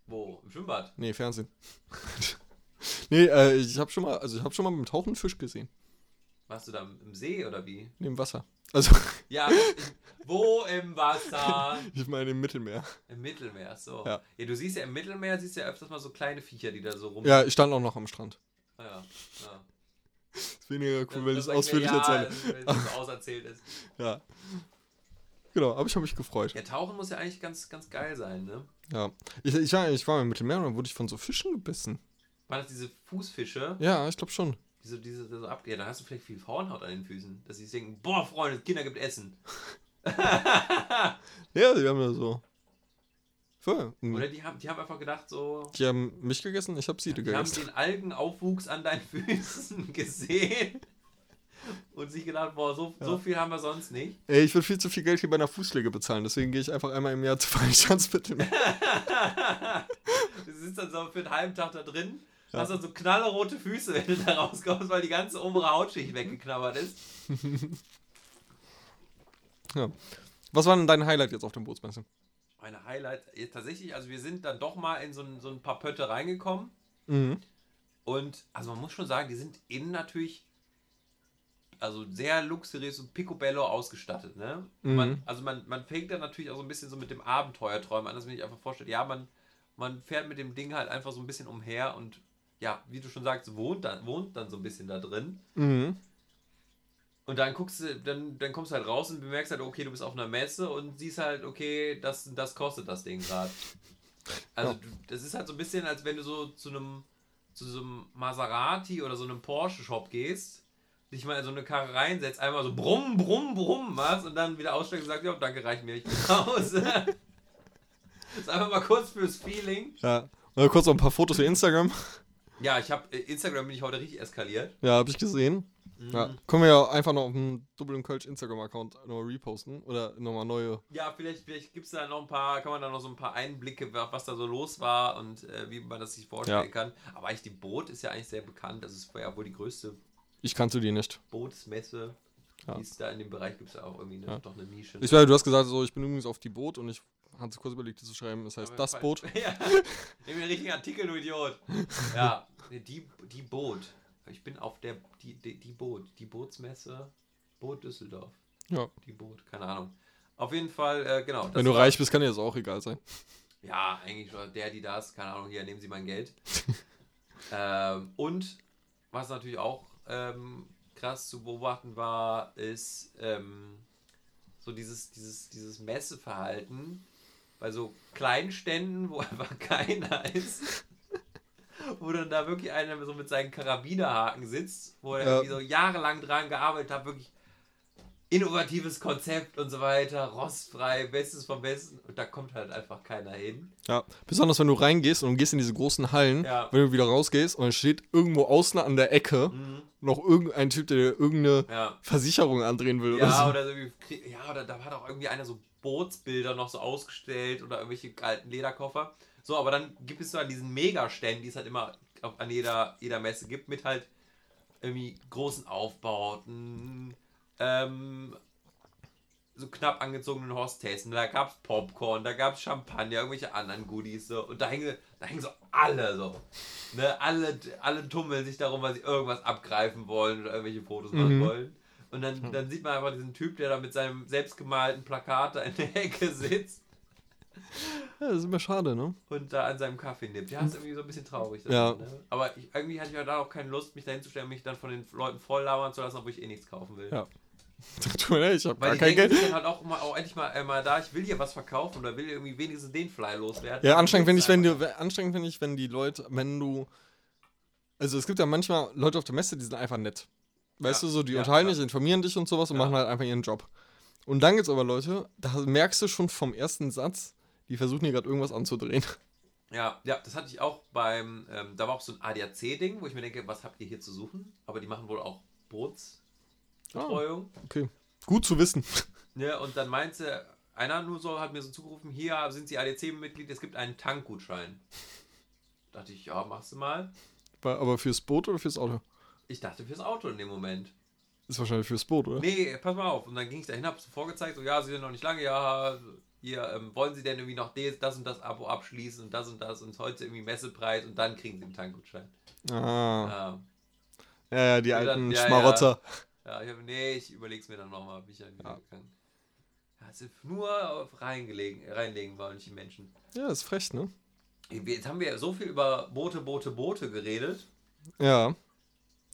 Wo? Im Schwimmbad? Nee, Fernsehen. nee, äh, ich habe schon mal, also ich habe schon mal beim Tauchen einen Fisch gesehen. Warst du da im See oder wie? Neben Wasser. Also, Ja, wo im Wasser? ich meine im Mittelmeer. Im Mittelmeer, so. Ja. ja, du siehst ja im Mittelmeer, siehst ja öfters mal so kleine Viecher, die da so rum. Ja, ich stand auch noch am Strand. ja, ja. Ist weniger cool, wenn ich es ausführlich ja, erzähle. Wenn es so auserzählt ist. Ja. Genau, aber ich habe mich gefreut. Ja, Tauchen muss ja eigentlich ganz, ganz geil sein, ne? Ja. Ich, ich, war, ich war im Mittelmeer und dann wurde ich von so Fischen gebissen. Waren das diese Fußfische, Ja, ich glaube schon. die so, diese, die so abgehen? Da hast du vielleicht viel Hornhaut an den Füßen, dass sie denken, boah, Freunde, Kinder gibt Essen. Ja, die haben ja so. Voll. Oder die haben, die haben einfach gedacht, so, Die haben mich gegessen, ich habe sie die haben gegessen. den Algenaufwuchs an deinen Füßen gesehen und sich gedacht, boah, so, so viel haben wir sonst nicht. Ey, ich würde viel zu viel Geld hier bei einer Fußpflege bezahlen, deswegen gehe ich einfach einmal im Jahr zu Mittelmeer. Du sitzt dann so für einen halben Tag da drin, Ja. hast dann so knallerote Füße, wenn du da rauskommst, weil die ganze obere Hautschicht weggeknabbert ist. Ja. Was war denn dein Highlight jetzt auf dem Bootsmesse? Meine Highlight, jetzt tatsächlich, also wir sind dann doch mal in so ein, so ein paar Pötte reingekommen Mhm. und also man muss schon sagen, die sind innen natürlich also sehr luxuriös und picobello ausgestattet, ne? Mhm. Man, also man, man fängt dann natürlich auch so ein bisschen so mit dem Abenteuerträumen an, dass man sich einfach vorstellt, ja, man, man fährt mit dem Ding halt einfach so ein bisschen umher und ja, wie du schon sagst, wohnt dann, wohnt dann so ein bisschen da drin. Mhm. Und dann guckst du, dann, dann kommst du halt raus und bemerkst halt, okay, du bist auf einer Messe und siehst halt, okay, das, das kostet das Ding gerade. Also Ja. das ist halt so ein bisschen, als wenn du so zu einem zu so einem Maserati oder so einem Porsche-Shop gehst, dich mal in so eine Karre reinsetzt, einmal so brumm, brumm, brumm machst und dann wieder aussteigst und sagst, ja, danke, reicht mir, ich bin Hause. das ist einfach mal kurz fürs Feeling. Ja. Mal kurz noch ein paar Fotos für Instagram. Ja, ich habe Instagram bin ich heute richtig eskaliert. Ja, habe ich gesehen. Mhm. Ja. Können wir ja einfach noch auf dem Double und Kölsch Instagram-Account nochmal reposten. Oder nochmal neue. Ja, vielleicht, vielleicht gibt es da noch ein paar, kann man da noch so ein paar Einblicke, wa- was da so los war und äh, wie man das sich vorstellen Ja. kann. Aber eigentlich die Boot ist ja eigentlich sehr bekannt. Das ist ja wohl die größte Ich kannte die nicht. Bootsmesse. Ja. Die ist da in dem Bereich gibt es ja auch irgendwie eine, doch eine Nische. Ich weiß, du hast gesagt, so, ich bin übrigens auf die Boot und ich hatte kurz überlegt, das zu schreiben. Das heißt, das. Boot. ja, nimm den richtigen Artikel, du Idiot. Ja, die, die Boot. Ich bin auf der, die, die, die Boot, die Bootsmesse, Boot Düsseldorf. Ja. Die Boot, keine Ahnung. Auf jeden Fall, äh, genau. Wenn du war- reich bist, kann dir das auch egal sein. Ja, eigentlich schon der, die das, keine Ahnung, hier, nehmen Sie mein Geld. ähm, und was natürlich auch ähm, krass zu beobachten war, ist ähm, so dieses, dieses, dieses Messeverhalten bei so kleinen Ständen, wo einfach keiner ist. Wo dann da wirklich einer so mit seinen Karabinerhaken sitzt, wo er Ja. so jahrelang dran gearbeitet hat, wirklich innovatives Konzept und so weiter, rostfrei, Bestes vom Besten. Und da kommt halt einfach keiner hin. Ja, besonders wenn du reingehst und gehst in diese großen Hallen, Ja. wenn du wieder rausgehst und dann steht irgendwo außen an der Ecke noch irgendein Typ, der dir irgendeine Ja. Versicherung andrehen will Ja, oder oder so ja, oder da hat auch irgendwie einer so Bootsbilder noch so ausgestellt oder irgendwelche alten Lederkoffer. So, aber dann gibt es so an diesen Megaständen, die es halt immer an jeder, jeder Messe gibt, mit halt irgendwie großen Aufbauten, ähm, so knapp angezogenen Hostessen. Da gab es Popcorn, da gab es Champagner, irgendwelche anderen Goodies. So. Und da hängen, da hängen so alle so. Ne? Alle, alle tummeln sich darum, weil sie irgendwas abgreifen wollen oder irgendwelche Fotos machen Mhm. wollen. Und dann, dann sieht man einfach diesen Typ, der da mit seinem selbstgemalten Plakat da in der Ecke sitzt Ja, das ist immer schade, ne? und da an seinem Kaffee nippt. Ja, ist irgendwie so ein bisschen traurig. Ja. Ne? Aber ich, irgendwie hatte ich ja da auch keine Lust, mich dahin zu stellen mich dann von den Leuten voll labern zu lassen, obwohl ich eh nichts kaufen will. Ja. Tut mir leid, ich hab Weil gar kein denken Geld. sich dann halt auch, mal, auch endlich mal, äh, mal da, ich will hier was verkaufen oder will irgendwie wenigstens den Fly loswerden. Ja, anstrengend finde ich, wenn du, anstrengend finde ich, wenn die Leute, wenn du, also es gibt ja manchmal Leute auf der Messe, die sind einfach nett. Weißt Ja, du, so, die ja, unterhalten ja. dich, informieren dich und sowas und machen halt einfach ihren Job. Und dann gibt's aber Leute, da merkst du schon vom ersten Satz, die versuchen hier gerade irgendwas anzudrehen. Ja, ja, das hatte ich auch beim, ähm, da war auch so ein ADAC-Ding, wo ich mir denke, was habt ihr hier zu suchen? Aber die machen wohl auch Bootsbetreuung. Okay. Gut zu wissen. Ne, und dann meinte einer nur so, hat mir so zugerufen, hier sind Sie ADAC-Mitglied, es gibt einen Tankgutschein. Dachte ich, ja, machst du mal. Aber fürs Boot oder fürs Auto? Ich dachte fürs Auto in dem Moment. Ist wahrscheinlich fürs Boot, oder? Nee, pass mal auf. Und dann ging ich dahin, hab's so vorgezeigt, so, ja, Sie sind noch nicht lange, ja, hier, ähm, wollen Sie denn irgendwie noch des, das und das Abo abschließen und das und das und heute irgendwie Messepreis und dann kriegen Sie einen Tankgutschein. Ah. Ja, Ja, ja, die alten ja, ja. Schmarotzer. ja ich hab, nee, ich überleg's mir dann nochmal, bin ich dann wieder Ja. es ist nur auf reingelegen, reinlegen wollen die Menschen. Ja, ist frech, ne? Jetzt haben wir so viel über Boote, Boote, Boote geredet, Ja.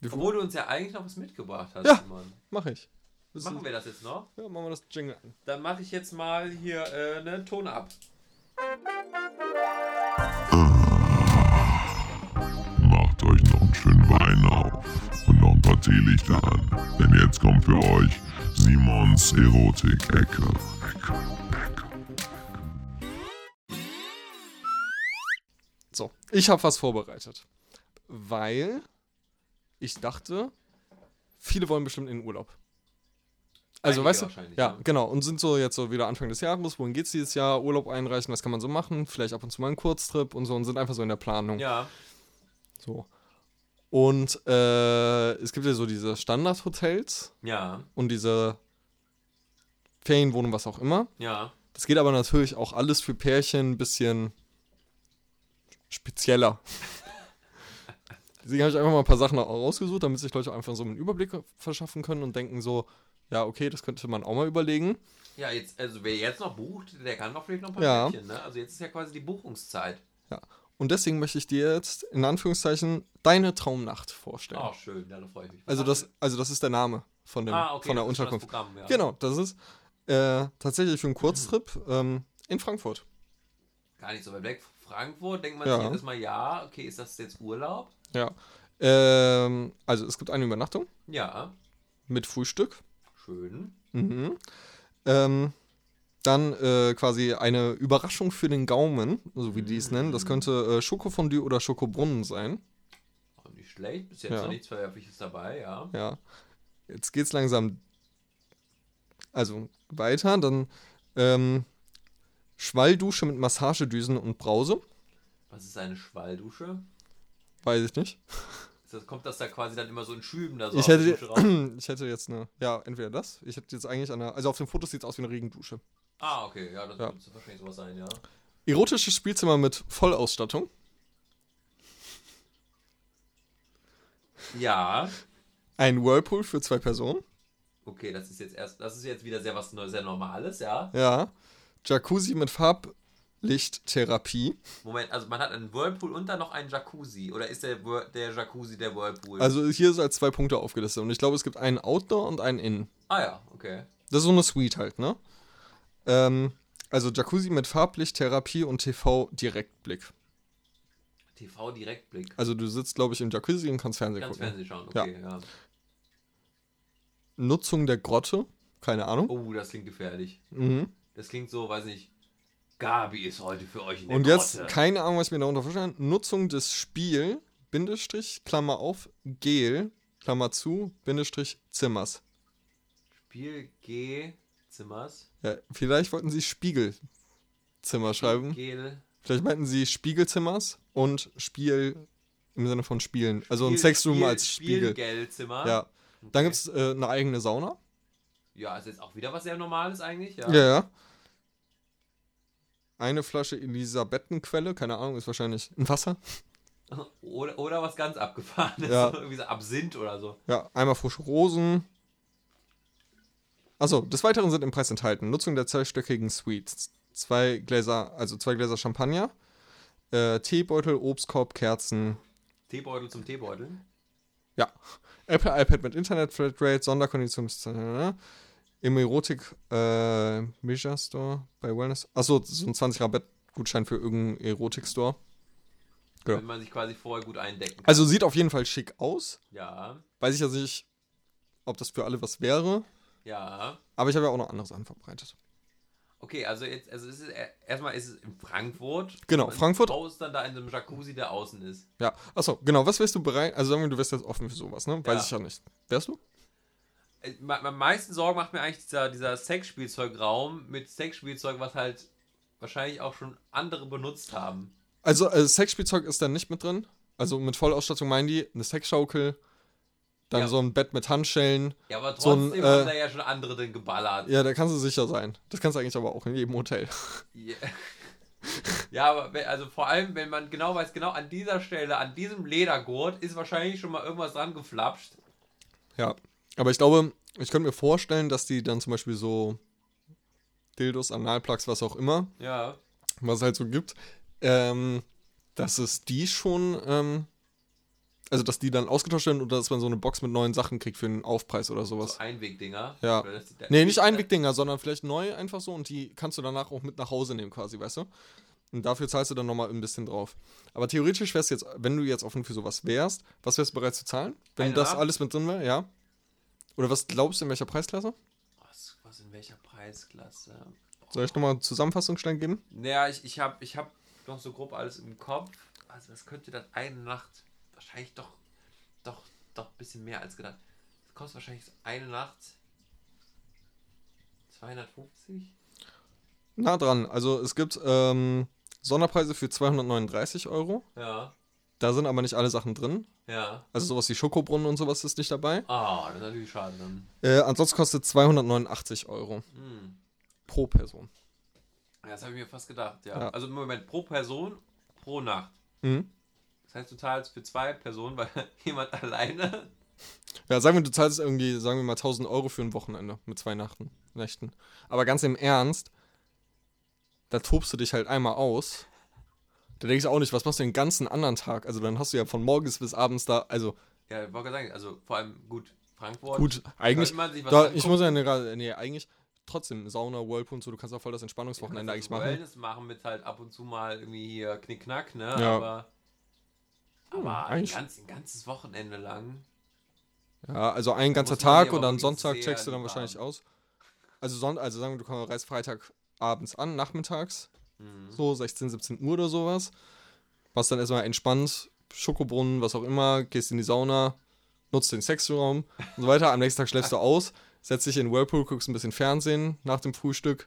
Obwohl du uns ja eigentlich noch was mitgebracht hast, Ja. Mann. Mach ich. Willst Machen wir das jetzt noch? Ja, machen wir das Jingle an. Dann mache ich jetzt mal hier äh, einen Ton ab. Macht euch noch einen schönen Wein auf und noch ein paar Teelichter an. Denn jetzt kommt für euch Simons Erotik-Ecke. Ecke, Ecke. So, ich habe was vorbereitet. Weil ich dachte, viele wollen bestimmt in den Urlaub. Also, Einige weißt du, ja, ja. genau. Und sind so jetzt so wieder Anfang des Jahres. Wohin geht's dieses Jahr? Urlaub einreichen, was kann man so machen? Vielleicht ab und zu mal einen Kurztrip und so und sind einfach so in der Planung. Ja. So. Und äh, es gibt ja so diese Standardhotels Ja. und diese Ferienwohnungen, was auch immer. Ja. Das geht aber natürlich auch alles für Pärchen ein bisschen spezieller. Deswegen habe ich einfach mal ein paar Sachen rausgesucht, damit sich Leute einfach so einen Überblick verschaffen können und denken so, ja, okay, das könnte man auch mal überlegen. Ja, jetzt, also wer jetzt noch bucht, der kann doch vielleicht noch ein paar Ja. Ne? Also jetzt ist ja quasi die Buchungszeit. Ja. Und deswegen möchte ich dir jetzt in Anführungszeichen deine Traumnacht vorstellen. Oh, schön, ja, da freue ich mich. also, das, also das ist der Name von, dem, ah, okay, von der Unterkunft. Programm, ja. Genau, das ist äh, tatsächlich für einen Kurztrip ähm, in Frankfurt. Gar nicht so weit weg. Frankfurt, denkt man Ja. sich jetzt erstmal, ja, okay, ist das jetzt Urlaub? Ja. Ähm, also es gibt eine Übernachtung Ja, mit Frühstück. Schön. Mhm. Ähm, dann äh, quasi eine Überraschung für den Gaumen, so wie die es nennen. Das könnte äh, Schokofondue oder Schokobrunnen sein. Auch nicht schlecht, bis jetzt Ja. noch nichts Verwerfliches dabei, ja. Ja. Jetzt geht's langsam also weiter. Dann ähm, Schwalldusche mit Massagedüsen und Brause. Was ist eine Schwalldusche? Weiß ich nicht. Das, kommt das da quasi dann immer so in Schüben da so Ich hätte, ich hätte jetzt eine, ja, entweder das. Ich hätte jetzt eigentlich eine, also auf dem Foto sieht es aus wie eine Regendusche. Ah, okay, ja, das Ja. wird wahrscheinlich sowas sein, ja. Erotisches Spielzimmer mit Vollausstattung. Ja, Ein Whirlpool für zwei Personen. Okay, das ist jetzt erst, das ist jetzt wieder sehr was sehr Normales, ja. Ja. Jacuzzi mit Farblichttherapie. Moment, also man hat einen Whirlpool und dann noch einen Jacuzzi. Oder ist der, der Jacuzzi der Whirlpool? Also hier ist als zwei Punkte aufgelistet. Und ich glaube, es gibt einen Outdoor und einen Innen. ah ja, okay. Das ist so eine Suite halt, ne? Ähm, also Jacuzzi mit Farblichttherapie und TV-Direktblick. TV-Direktblick. Also du sitzt, glaube ich, im Jacuzzi und kannst Fernsehen Ganz gucken. Fernsehen schauen, okay, ja. Nutzung der Grotte. Keine Ahnung. Oh, das klingt gefährlich. Mhm. Das klingt so, weiß nicht. Gabi ist heute für euch in der Und jetzt, Grotte. keine Ahnung, was ich mir darunter vorstellen. Nutzung des Spiel, Bindestrich, Klammer auf, Gel, Klammer zu, Bindestrich, Zimmers. Spiel G Zimmers. Ja, vielleicht wollten sie Spiegelzimmer schreiben. Gel. Vielleicht meinten sie Spiegelzimmers und Spiel im Sinne von Spielen. Also ein Sexroom Spiel- als Spiegel. Spielgeldzimmer. Ja. Dann Okay. gibt es äh, eine eigene Sauna. Ja, ist jetzt auch wieder was sehr Normales eigentlich, ja. Ja. ja. Eine Flasche Elisabethenquelle, keine Ahnung, ist wahrscheinlich ein Wasser. Oder, oder was ganz abgefahrenes. Ja. Irgendwie so Absinth oder so. Ja, einmal frische Rosen. Achso, des Weiteren sind im Preis enthalten Nutzung der zweistöckigen Suites. Zwei Gläser, also zwei Gläser Champagner, äh, Teebeutel, Obstkorb, Kerzen, Teebeutel zum Teebeutel. ja. Apple iPad mit Internet Flatrate, Sonderkondition äh, im Erotik äh, Measure Store bei Wellness. Achso, so ein 20 Rabatt Gutschein für irgendeinen Erotik Store. Ja. Wenn man sich quasi vorher gut eindecken kann. Also sieht auf jeden Fall schick aus. Ja, Weiß ich also nicht, ob das für alle was wäre. ja. Aber ich habe ja auch noch andere Sachen verbreitet. Okay, also jetzt, also es ist er- erstmal ist es in Frankfurt. Genau, Frankfurt. Haus dann da in einem Jacuzzi, der außen ist. Ja, achso, genau. Was wärst du bereit? Also sagen wir, du wärst jetzt offen für sowas, ne? Weiß Ja. ich ja nicht. Wärst du? Äh, Am meisten Sorgen macht mir eigentlich dieser, dieser Sexspielzeugraum mit Sexspielzeug, was halt wahrscheinlich auch schon andere benutzt haben. Also äh, Sexspielzeug ist dann nicht mit drin. Also mit Vollausstattung meinen die eine Sexschaukel, dann Ja. so ein Bett mit Handschellen. Ja, aber So ein, trotzdem äh, haben da ja schon andere drin geballert. Ja, da kannst du sicher sein. Das kannst du eigentlich aber auch in jedem Hotel. Ja. Ja, aber wenn- also vor allem, wenn man genau weiß, genau an dieser Stelle, an diesem Ledergurt, ist wahrscheinlich schon mal irgendwas dran geflapscht. Ja. Aber ich glaube, ich könnte mir vorstellen, dass die dann zum Beispiel so Dildos, Analplugs, was auch immer, Ja. was es halt so gibt, ähm, dass es die schon, ähm, also dass die dann ausgetauscht werden oder dass man so eine Box mit neuen Sachen kriegt für einen Aufpreis oder sowas. So Einwegdinger. Ja. Nee, nicht Einwegdinger, sondern vielleicht neu einfach so und die kannst du danach auch mit nach Hause nehmen quasi, weißt du? Und dafür zahlst du dann nochmal ein bisschen drauf. Aber theoretisch wärst du jetzt, wenn du jetzt offen für sowas wärst, was wärst du bereit zu zahlen? Wenn Eine das alles mit drin wäre, ja? Oder was glaubst du, in welcher Preisklasse? Was, was in welcher Preisklasse? Soll ich nochmal eine Zusammenfassung schnell geben? Naja, ich, ich habe ich hab noch so grob alles im Kopf. Also, das könnte dann eine Nacht wahrscheinlich doch, doch, doch ein bisschen mehr als gedacht. Das kostet wahrscheinlich eine Nacht 250? Nah dran. Also es gibt ähm, Sonderpreise für 239 Euro. Ja, Da sind aber nicht alle Sachen drin. ja. Also sowas wie Schokobrunnen und sowas ist nicht dabei. Ah, das ist natürlich schade dann. Äh, ansonsten kostet 289 Euro Hm. pro Person. Ja, Das habe ich mir fast gedacht, ja. Ja. Also im Moment pro Person, pro Nacht. Mhm. Das heißt, du zahlst für zwei Personen, weil jemand alleine. Ja, sagen wir, du zahlst irgendwie, sagen wir mal 1000 Euro für ein Wochenende mit zwei Nachten, Nächten. Aber ganz im Ernst, da tobst du dich halt einmal aus. Da denkst du auch nicht, was machst du den ganzen anderen Tag? Also dann hast du ja von morgens bis abends da, also Ja, ich wollte gerade sagen, also vor allem gut, Frankfurt. gut, eigentlich, da, ich muss ja ne, gerade, nee, eigentlich trotzdem Sauna, Whirlpool und so, du kannst auch voll das Entspannungswochenende eigentlich also machen. Wellness machen mit halt ab und zu mal irgendwie hier Knickknack, ne? Ja. Aber, aber ein, eigentlich- ganz, ein ganzes Wochenende lang. Ja, also ein ganzer Tag und dann Sonntag checkst du dann wahrscheinlich aus. Also, Son also sagen wir, du kommst- reist Freitag abends an, nachmittags, Mhm. so 16, 17 Uhr oder sowas. Machst dann erstmal entspannt, Schokobrunnen, was auch immer, gehst in die Sauna, nutzt den Sexraum und so weiter. Am nächsten Tag schläfst du aus, setzt dich in den Whirlpool, guckst ein bisschen Fernsehen nach dem Frühstück.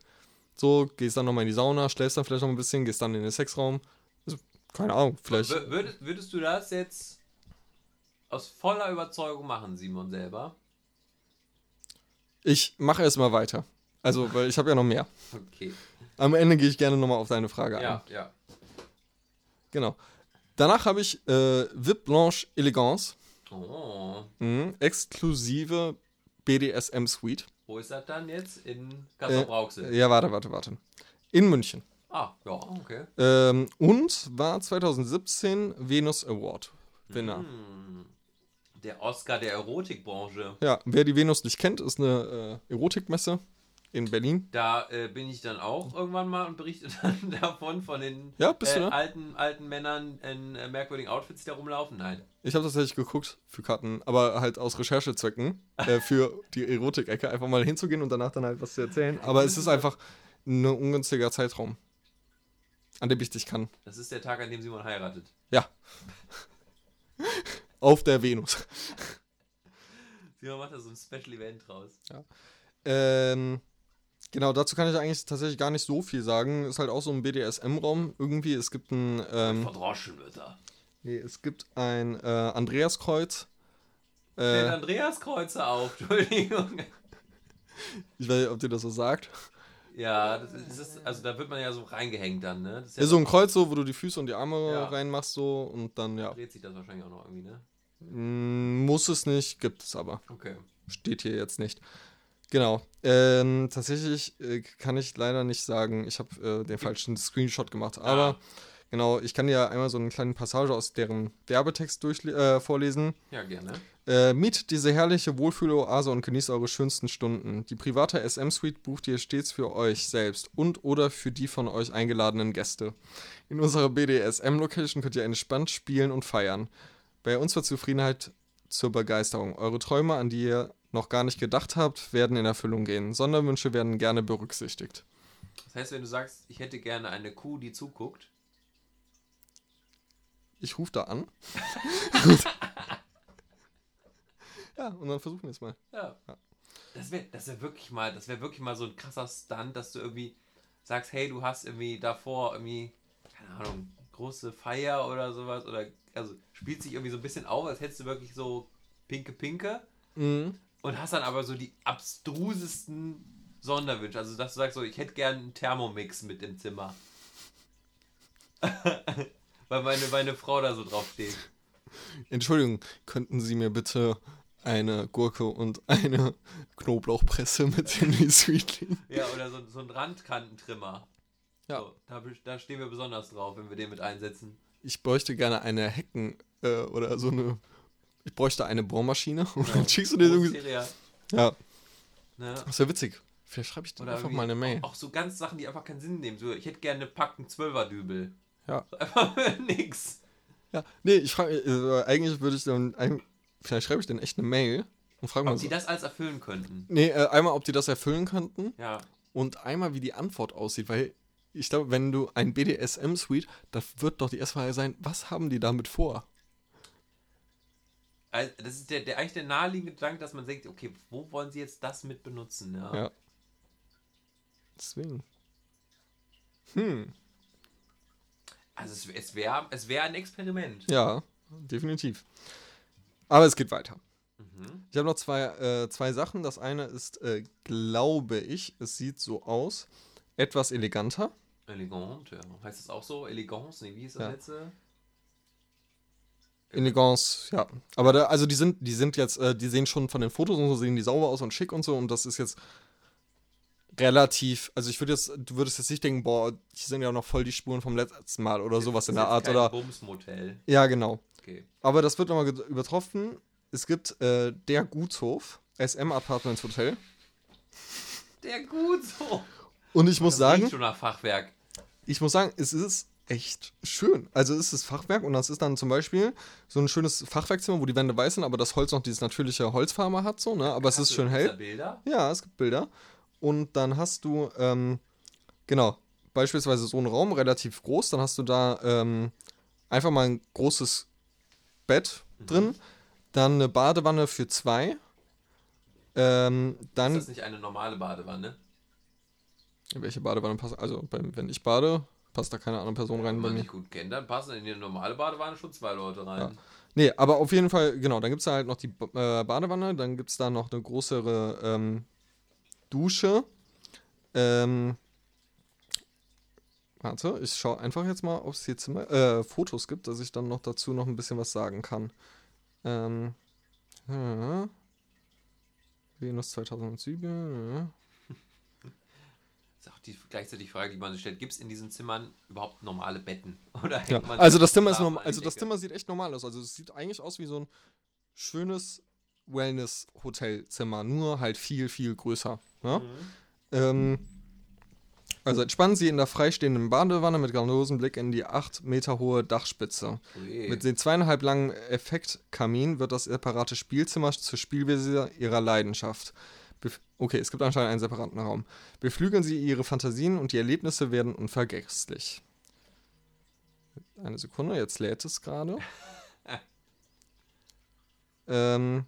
So, gehst dann nochmal in die Sauna, schläfst dann vielleicht noch ein bisschen, gehst dann in den Sexraum. Also, keine Ahnung, vielleicht. Wür- Würdest, würdest du das jetzt aus voller Überzeugung machen, Simon selber? Ich mache erstmal weiter. Also, weil ich habe ja noch mehr. Okay. Am Ende gehe ich gerne nochmal auf deine Frage ein. Ja, ja. Genau. Danach habe ich äh, VIP Blanche Elegance. Oh. Mhm. Exklusive BDSM Suite. Wo ist das dann jetzt? In Äh, Kassel-Brauxel. ja, warte, warte, warte. In München. Ah, ja, okay. Ähm, und war 2017 Venus Award Winner. Hm. Der Oscar der Erotikbranche. Ja, wer die Venus nicht kennt, ist eine äh, Erotikmesse in Berlin. Da äh, bin ich dann auch irgendwann mal und berichte dann davon von den Ja, äh, alten, alten Männern in äh, merkwürdigen Outfits, die da rumlaufen. Nein. Ich habe tatsächlich geguckt für Karten, aber halt aus Recherchezwecken äh, für die Erotik-Ecke einfach mal hinzugehen und danach dann halt was zu erzählen. Aber es ist einfach ein ungünstiger Zeitraum, an dem ich dich kann. Das ist der Tag, an dem Simon heiratet. Ja. Auf der Venus. Simon macht da so ein Special Event draus. Ähm, genau, dazu kann ich eigentlich tatsächlich gar nicht so viel sagen. Ist halt auch so ein BDSM-Raum irgendwie. Es gibt ein, ähm, Verdroschen wird er. nee, es gibt ein äh, Andreaskreuz. Stellt Äh, Andreas Kreuzer auf, Entschuldigung. ich weiß nicht, ob dir das so sagt. Ja, das ist, ist, also da wird man ja so reingehängt dann, ne? Das ist Ja, so ein Kreuz, so, wo du die Füße und die Arme Ja. reinmachst, so und dann, ja. dreht sich das wahrscheinlich auch noch irgendwie, ne? Mm, Muss es nicht, gibt es aber. Okay. Steht hier jetzt nicht. Genau. Ähm, tatsächlich äh, kann ich leider nicht sagen, ich habe äh, den falschen Screenshot gemacht. Aber Ah. genau, ich kann dir einmal so eine kleine Passage aus deren Werbetext durch, äh, vorlesen. Ja, gerne. Äh, miet diese herrliche Wohlfühloase und genießt eure schönsten Stunden. Die private SM-Suite bucht ihr stets für euch selbst und oder für die von euch eingeladenen Gäste. In unserer BDSM-Location könnt ihr entspannt spielen und feiern. Bei uns wird Zufriedenheit zur Begeisterung. Eure Träume, an die ihr noch gar nicht gedacht habt, werden in Erfüllung gehen. Sonderwünsche werden gerne berücksichtigt. Das heißt, wenn du sagst, ich hätte gerne eine Kuh, die zuguckt, Ich rufe da an. ja, und dann versuchen wir es mal. ja. Das wäre das wär wirklich mal, das wäre wirklich mal so ein krasser Stunt, dass du irgendwie sagst, hey, du hast irgendwie davor irgendwie, keine Ahnung, große Feier oder sowas, oder also spielt sich irgendwie so ein bisschen auf, als hättest du wirklich so pinke Pinke Mhm. Und hast dann aber so die abstrusesten Sonderwünsche. Also, dass du sagst, so, ich hätte gern einen Thermomix mit im Zimmer. Weil meine, meine Frau da so drauf steht. Entschuldigung, könnten Sie mir bitte eine Gurke und eine Knoblauchpresse mit in die Suite legen? Ja, oder so, so ein Randkantentrimmer. Ja. So, da, da stehen wir besonders drauf, wenn wir den mit einsetzen. Ich bräuchte gerne eine Hecken äh, oder so eine. Ich bräuchte eine Bohrmaschine und dann schickst du dir irgendwie. Ja, ne? das wäre witzig. Vielleicht schreibe ich dir Oder einfach mal eine Mail. Auch, auch so ganz Sachen, die einfach keinen Sinn nehmen. So, ich hätte gerne Packung Zwölferdübel. Ja. So Einfach nix. Ja, nee, ich frage, äh, eigentlich würde ich dann, vielleicht schreibe ich denen echt eine Mail und frage mal Ob so. die das alles erfüllen könnten. Nee, äh, einmal, ob die das erfüllen könnten Ja. und einmal, wie die Antwort aussieht, weil ich glaube, wenn du ein BDSM-Suite, da wird doch die erste Frage sein, was haben die damit vor? Also, das ist der, der eigentlich der naheliegende Gedanke, dass man denkt, okay, wo wollen sie jetzt das mit benutzen? Ja. Ja. Deswegen. Hm, Also es, es wäre es wär ein Experiment. ja, definitiv. Aber es geht weiter. Mhm. Ich habe noch zwei, äh, zwei Sachen. Das eine ist, äh, glaube ich, es sieht so aus, etwas eleganter. Elegant, ja. Heißt das auch so? Elegance? Nee, wie ist das Ja. letzte? Elegance, ja. Aber da, also die sind, die sind jetzt, äh, die sehen schon von den Fotos und so, sehen die sauber aus und schick und so. Und das ist jetzt relativ, also ich würde jetzt, du würdest jetzt nicht denken, boah, die sind ja noch voll die Spuren vom letzten Mal oder sowas in der Art. Oder. Bumsmotel. Ja, genau. Okay. Aber das wird nochmal übertroffen. Es gibt äh, der Gutshof, SM Apartments Hotel. Der gut so. Und ich muss Das sagen, riecht schon nach Fachwerk. ich muss sagen, es ist echt schön. Also es ist Fachwerk und das ist dann zum Beispiel so ein schönes Fachwerkzimmer, wo die Wände weiß sind, aber das Holz noch dieses natürliche Holzfarbe hat, so, ne? Aber es Hast ist du- schön hell. Bilder? Ja, es gibt Bilder. Und dann hast du, ähm, genau, beispielsweise so einen Raum, relativ groß. Dann hast du da ähm, einfach mal ein großes Bett Mhm. drin. Dann eine Badewanne für zwei. Ähm, dann. Ist das nicht eine normale Badewanne? Welche Badewanne passt? Also, wenn ich bade, passt da keine andere Person rein Wenn man dich gut kennt, dann passen in die normale Badewanne schon zwei Leute rein. Nee, aber auf jeden Fall, genau, dann gibt es da halt noch die äh, Badewanne, dann gibt es da noch eine größere ähm, Dusche. Ähm, warte, ich schaue einfach jetzt mal, ob es hier Zimmer, äh, Fotos gibt, dass ich dann noch dazu noch ein bisschen was sagen kann. Ähm, ja. Venus 2007. Ja. Ist auch die gleichzeitig die Frage, die man sich stellt. Gibt es in diesen Zimmern überhaupt normale Betten? Oder Ja, also das Zimmer ist normal, also das? Zimmer sieht echt normal aus. Also es sieht eigentlich aus wie so ein schönes Wellness-Hotelzimmer, nur halt viel, viel größer. Ne? Ähm, also entspannen Sie in der freistehenden Badewanne mit grandiosen Blick in die 8 Meter hohe Dachspitze. Ui. Mit den zweieinhalb langen Effektkamin wird das separate Spielzimmer zur Spielwiese Ihrer Leidenschaft. Bef okay, es gibt anscheinend einen separaten Raum. Beflügeln Sie Ihre Fantasien und die Erlebnisse werden unvergesslich. Eine Sekunde, jetzt lädt es gerade. ähm,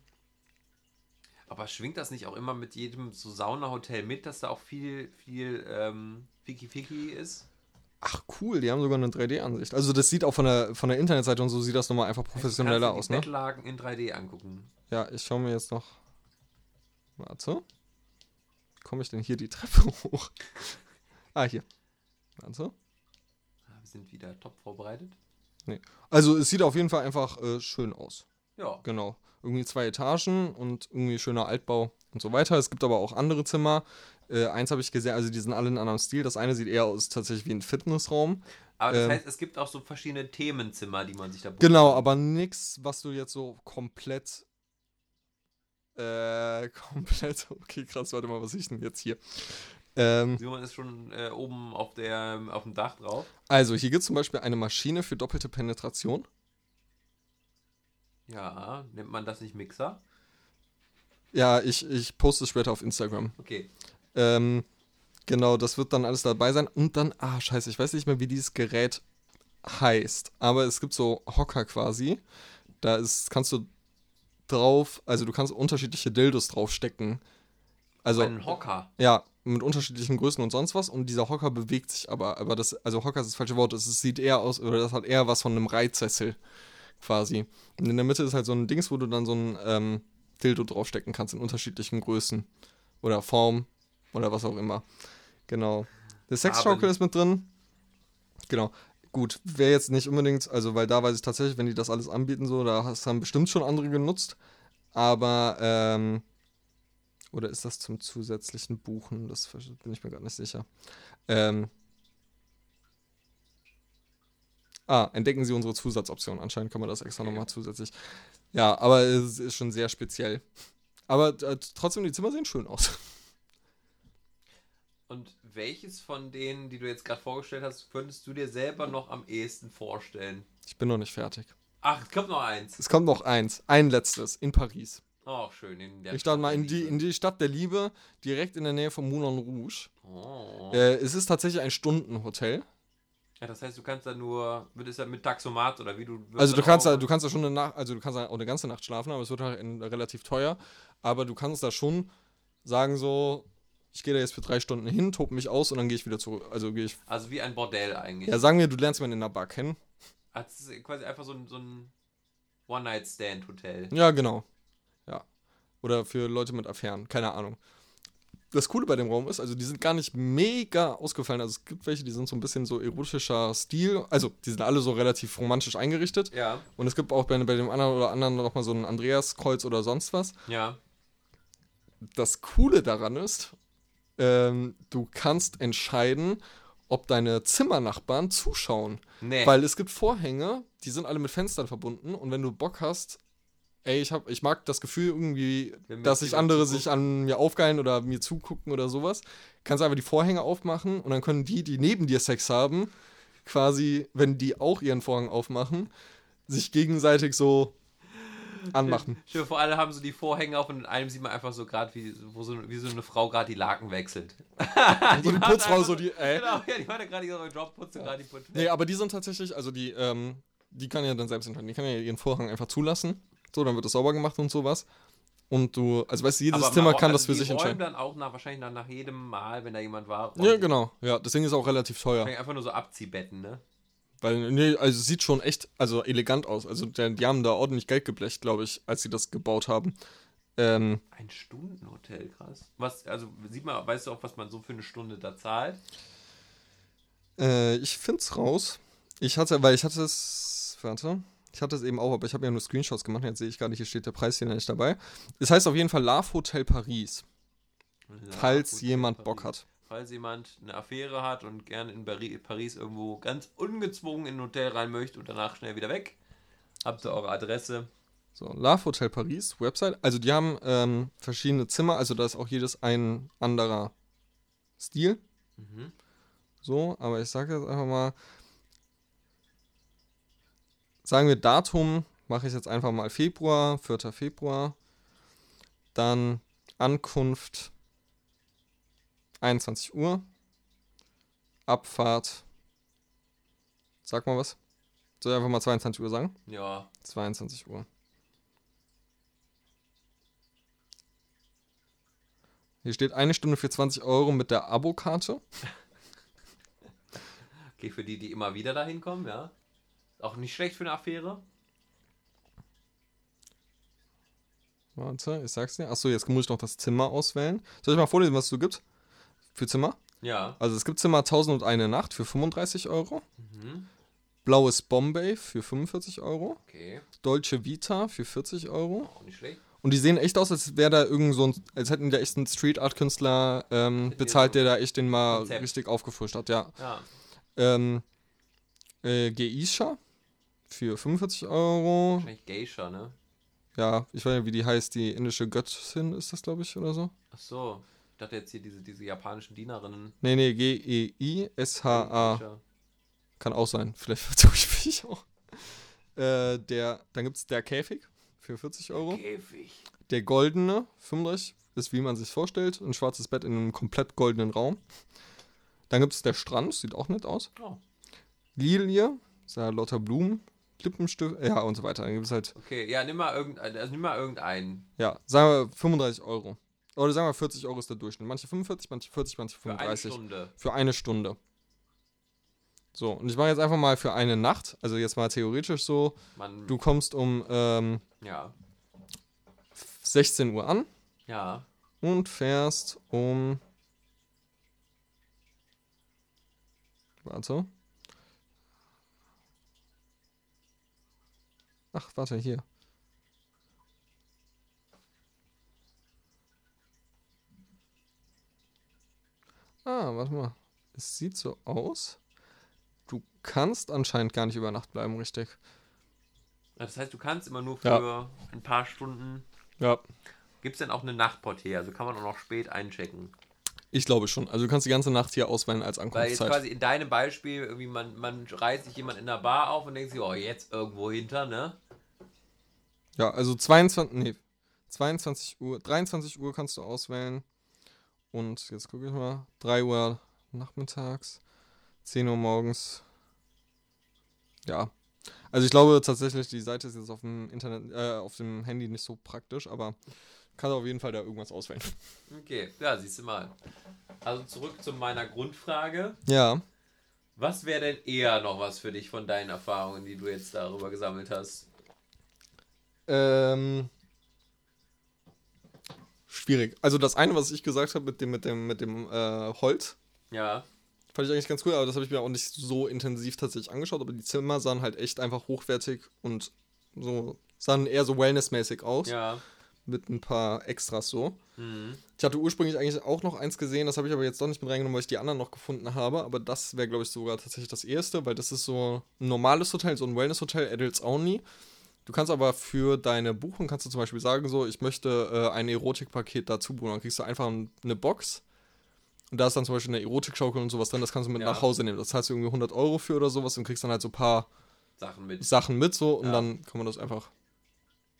Aber schwingt das nicht auch immer mit jedem so Saunahotel mit, dass da auch viel, viel ähm, Fiki-Fiki ist? ach cool, die haben sogar eine 3D-Ansicht. Also das sieht auch von der, von der Internetseite und so sieht das nochmal einfach professioneller aus, ne? Bettlaken in 3D angucken. Ja, ich schaue mir jetzt noch. Warte. Wie komme ich denn hier die Treppe hoch? ah, hier. Warte. Ah, Wir sind wieder top vorbereitet. Also es sieht auf jeden Fall einfach äh, schön aus. Ja. Genau. Irgendwie zwei Etagen und irgendwie schöner Altbau und so weiter. Es gibt aber auch andere Zimmer. Äh, eins habe ich gesehen, also die sind alle in einem anderen Stil. Das eine sieht eher aus tatsächlich wie ein Fitnessraum. Aber das Ähm. heißt, es gibt auch so verschiedene Themenzimmer, die man sich da buchen Genau, kann. aber nix, was du jetzt so komplett. Äh, komplett. Okay, krass, warte mal, was ich denn jetzt hier? Ähm, Simon ist schon äh, oben auf, der, auf dem Dach drauf. also, hier gibt es zum Beispiel eine Maschine für doppelte Penetration. Ja, nennt man das nicht Mixer? Ja, ich, ich poste es später auf Instagram. Okay. Ähm, genau, das wird dann alles dabei sein. Und dann, ah, scheiße, ich weiß nicht mehr, wie dieses Gerät heißt. Aber es gibt so Hocker quasi. Da ist, kannst du drauf, also du kannst unterschiedliche Dildos draufstecken. Also, Ein Hocker. ja, mit unterschiedlichen Größen und sonst was. Und dieser Hocker bewegt sich aber. Aber das, also Hocker ist das falsche Wort. Es sieht eher aus, oder das hat eher was von einem Reitsessel quasi. Und in der Mitte ist halt so ein Dings, wo du dann so ein ähm, Dildo draufstecken kannst in unterschiedlichen Größen oder Formen oder was auch immer. Genau. Der Sexschaukel ist mit drin. Genau. Gut, wäre jetzt nicht unbedingt, also weil da weiß ich tatsächlich, wenn die das alles anbieten, so, da haben bestimmt schon andere genutzt. Aber, ähm, oder ist das zum zusätzlichen Buchen? Das bin ich mir gerade nicht sicher. Ähm, ah, entdecken Sie unsere Zusatzoption. Anscheinend kann man das extra nochmal zusätzlich. Ja, aber es ist schon sehr speziell. Aber äh, trotzdem, die Zimmer sehen schön aus. Und welches von denen, die du jetzt gerade vorgestellt hast, könntest du dir selber noch am ehesten vorstellen? Ich bin noch nicht fertig. Ach, es kommt noch eins. Es kommt noch eins, ein letztes, in Paris. Oh, schön. In der Ich starte mal in die, in die Stadt der Liebe, direkt in der Nähe von Moulin Rouge. Oh. Äh, es ist tatsächlich ein Stundenhotel. Ja, das heißt, du kannst da nur, wird es ja mit Taxomat oder wie du. Also du kannst da, du kannst da schon eine Nacht, also du kannst da auch eine ganze Nacht schlafen, aber es wird halt in, relativ teuer. Aber du kannst da schon sagen so, ich gehe da jetzt für drei Stunden hin, tob mich aus und dann gehe ich wieder zurück. Also gehe ich. Also wie ein Bordell eigentlich. Ja, sagen wir, du lernst jemanden in der Bar kennen. Also es ist quasi einfach so ein, so ein One-Night-Stand-Hotel. Ja, genau. Ja. Oder für Leute mit Affären, keine Ahnung. Das Coole bei dem Raum ist, also die sind gar nicht mega ausgefallen. Also es gibt welche, die sind so ein bisschen so erotischer Stil. Also die sind alle so relativ romantisch eingerichtet. Ja, Und es gibt auch bei, bei dem anderen oder anderen nochmal so ein Andreaskreuz oder sonst was. ja. Das Coole daran ist, ähm, du kannst entscheiden, ob deine Zimmernachbarn zuschauen. Nee. Weil es gibt Vorhänge, die sind alle mit Fenstern verbunden und wenn du Bock hast, ey, ich, hab, ich mag das Gefühl irgendwie, dass sich andere sich an mir aufgeilen oder mir zugucken oder sowas, kannst du einfach die Vorhänge aufmachen und dann können die, die neben dir Sex haben, quasi, wenn die auch ihren Vorhang aufmachen, sich gegenseitig so anmachen. Dir vor, alle haben so die Vorhänge auf und in einem sieht man einfach so gerade, wie, wo so, wie so eine Frau gerade die Laken wechselt. Und so die Putzfrau so die, ey. Genau, ja, die war da gerade ihren Job, putzt gerade die Putze. Nee, aber die sind tatsächlich, also die, ähm, die kann ja dann selbst entscheiden. Die kann ja ihren Vorhang einfach zulassen. So, dann wird es sauber gemacht und sowas. Und du, also weißt du, jedes Aber Zimmer man- kann also das für die sich entscheiden. dann auch nach, wahrscheinlich nach, nach jedem Mal, wenn da jemand war. Ja, genau. Ja, deswegen ist es auch relativ teuer. Einfach nur so Abziehbetten, ne? Weil, nee, also es sieht schon echt, also elegant aus. Also der, die haben da ordentlich Geld geblecht, glaube ich, als sie das gebaut haben. Ähm, Ein Stundenhotel, krass. Was, also sieht man, weißt du auch, was man so für eine Stunde da zahlt? äh, ich find's raus. Ich hatte, weil ich hatte es, warte, Ich hatte es eben auch, aber ich habe ja nur Screenshots gemacht. Jetzt sehe ich gar nicht, hier steht der Preis hier nicht dabei. Es heißt auf jeden Fall Love Hotel Paris, falls gut, jemand Paris. Bock hat. Falls jemand eine Affäre hat und gerne in Pari- Paris irgendwo ganz ungezwungen in ein Hotel rein möchte und danach schnell wieder weg, habt ihr eure Adresse. So, Love Hotel Paris, Website. Also die haben ähm, verschiedene Zimmer, also da ist auch jedes ein anderer Stil. Mhm. So, aber ich sage jetzt einfach mal, sagen wir Datum, mache ich jetzt einfach mal Februar, 4. Februar. Dann Ankunft 21 Uhr. Abfahrt. Sag mal was. Soll ich einfach mal 22 Uhr sagen? Ja, 22 Uhr. Hier steht eine Stunde für 20 Euro mit der Abokarte. okay, für die, die immer wieder dahin kommen, ja. Auch nicht schlecht für eine Affäre. Warte, ich sag's dir. Achso, jetzt muss ich noch das Zimmer auswählen. Soll ich mal vorlesen, was es so gibt? Für Zimmer? Ja. Also es gibt Zimmer 1001 Nacht für 35 Euro. Mhm. Blaues Bombay für 45 Euro. Okay, Dolce Vita für 40 Euro. auch nicht schlecht. Und die sehen echt aus, als wäre da irgend so ein, als hätten da echt einen Street Art Künstler ähm, bezahlt, der da echt den mal Konzept. richtig aufgefrischt hat, ja. Ja, Ähm, äh, Geisha für 45 Euro. wahrscheinlich Geisha, ne? Ja, ich weiß nicht, wie die heißt, die indische Göttin ist das, glaube ich, oder so. Ach so. Ich dachte jetzt hier diese, diese japanischen Dienerinnen. Nee, nee, G-E-I-S-H-A. Geisha. Kann auch sein. Vielleicht vertue ich mich auch. Äh, der, dann gibt es der Käfig für 40 Euro. Käfig. Der goldene, 35, ist wie man sich vorstellt. Ein schwarzes Bett in einem komplett goldenen Raum. Dann gibt es der Strand, sieht auch nett aus. Oh, Lilie, ist ja lauter Blumen, Lippenstift, ja und so weiter. Dann gibt es halt, okay. Ja, nimm mal, irgendein, also nimm mal irgendeinen. ja, sagen wir 35 Euro. Oder sagen wir 40 Euro ist der Durchschnitt. Manche 45, manche 40, manche Für eine 35. Stunde. Für eine Stunde. So, und ich mache jetzt einfach mal für eine Nacht, also jetzt mal theoretisch so, Man, du kommst um ähm, ja. 16 Uhr an Ja. und fährst um. Warte. Ach, warte, hier. Ah, warte mal. Es sieht so aus. Du kannst anscheinend gar nicht über Nacht bleiben, richtig. Das heißt, du kannst immer nur für Ja. ein paar Stunden. Ja. Gibt es denn auch eine Nachtportier? Also kann man auch noch spät einchecken? Ich glaube schon. Also du kannst die ganze Nacht hier auswählen als Weil jetzt Ankunftszeit. quasi in deinem Beispiel, irgendwie man, man reißt sich jemand in der Bar auf und denkt sich, oh, jetzt irgendwo hinter, ne? Ja, also 22, nee, 22 Uhr, 23 Uhr kannst du auswählen. Und jetzt gucke ich mal, 3 Uhr nachmittags, 10 Uhr morgens. Ja. Also ich glaube tatsächlich, die Seite ist jetzt auf dem Internet, äh, auf dem Handy nicht so praktisch, aber kann auf jeden Fall da irgendwas auswählen. Okay, ja, siehst du mal. Also zurück zu meiner Grundfrage. Ja. Was wäre denn eher noch was für dich von deinen Erfahrungen, die du jetzt darüber gesammelt hast? Ähm, schwierig. Also das eine, was ich gesagt habe mit dem, mit dem, mit dem äh, Holz, Ja, Fand ich eigentlich ganz cool, aber das habe ich mir auch nicht so intensiv tatsächlich angeschaut. Aber die Zimmer sahen halt echt einfach hochwertig und so sahen eher so wellnessmäßig aus. ja. Mit ein paar Extras so. Mhm. Ich hatte ursprünglich eigentlich auch noch eins gesehen, das habe ich aber jetzt doch nicht mit reingenommen, weil ich die anderen noch gefunden habe. Aber das wäre, glaube ich, sogar tatsächlich das erste, weil das ist so ein normales Hotel, so ein Wellness-Hotel, Adults Only. Du kannst aber für deine Buchung, kannst du zum Beispiel sagen, so, ich möchte äh, ein Erotikpaket dazu buchen. Dann kriegst du einfach eine Box und da ist dann zum Beispiel eine Erotikschaukel und sowas drin, das kannst du mit Ja. nach Hause nehmen. Das zahlst du irgendwie 100 Euro für oder sowas und kriegst dann halt so ein paar Sachen mit. Sachen mit so und Ja. dann kann man das einfach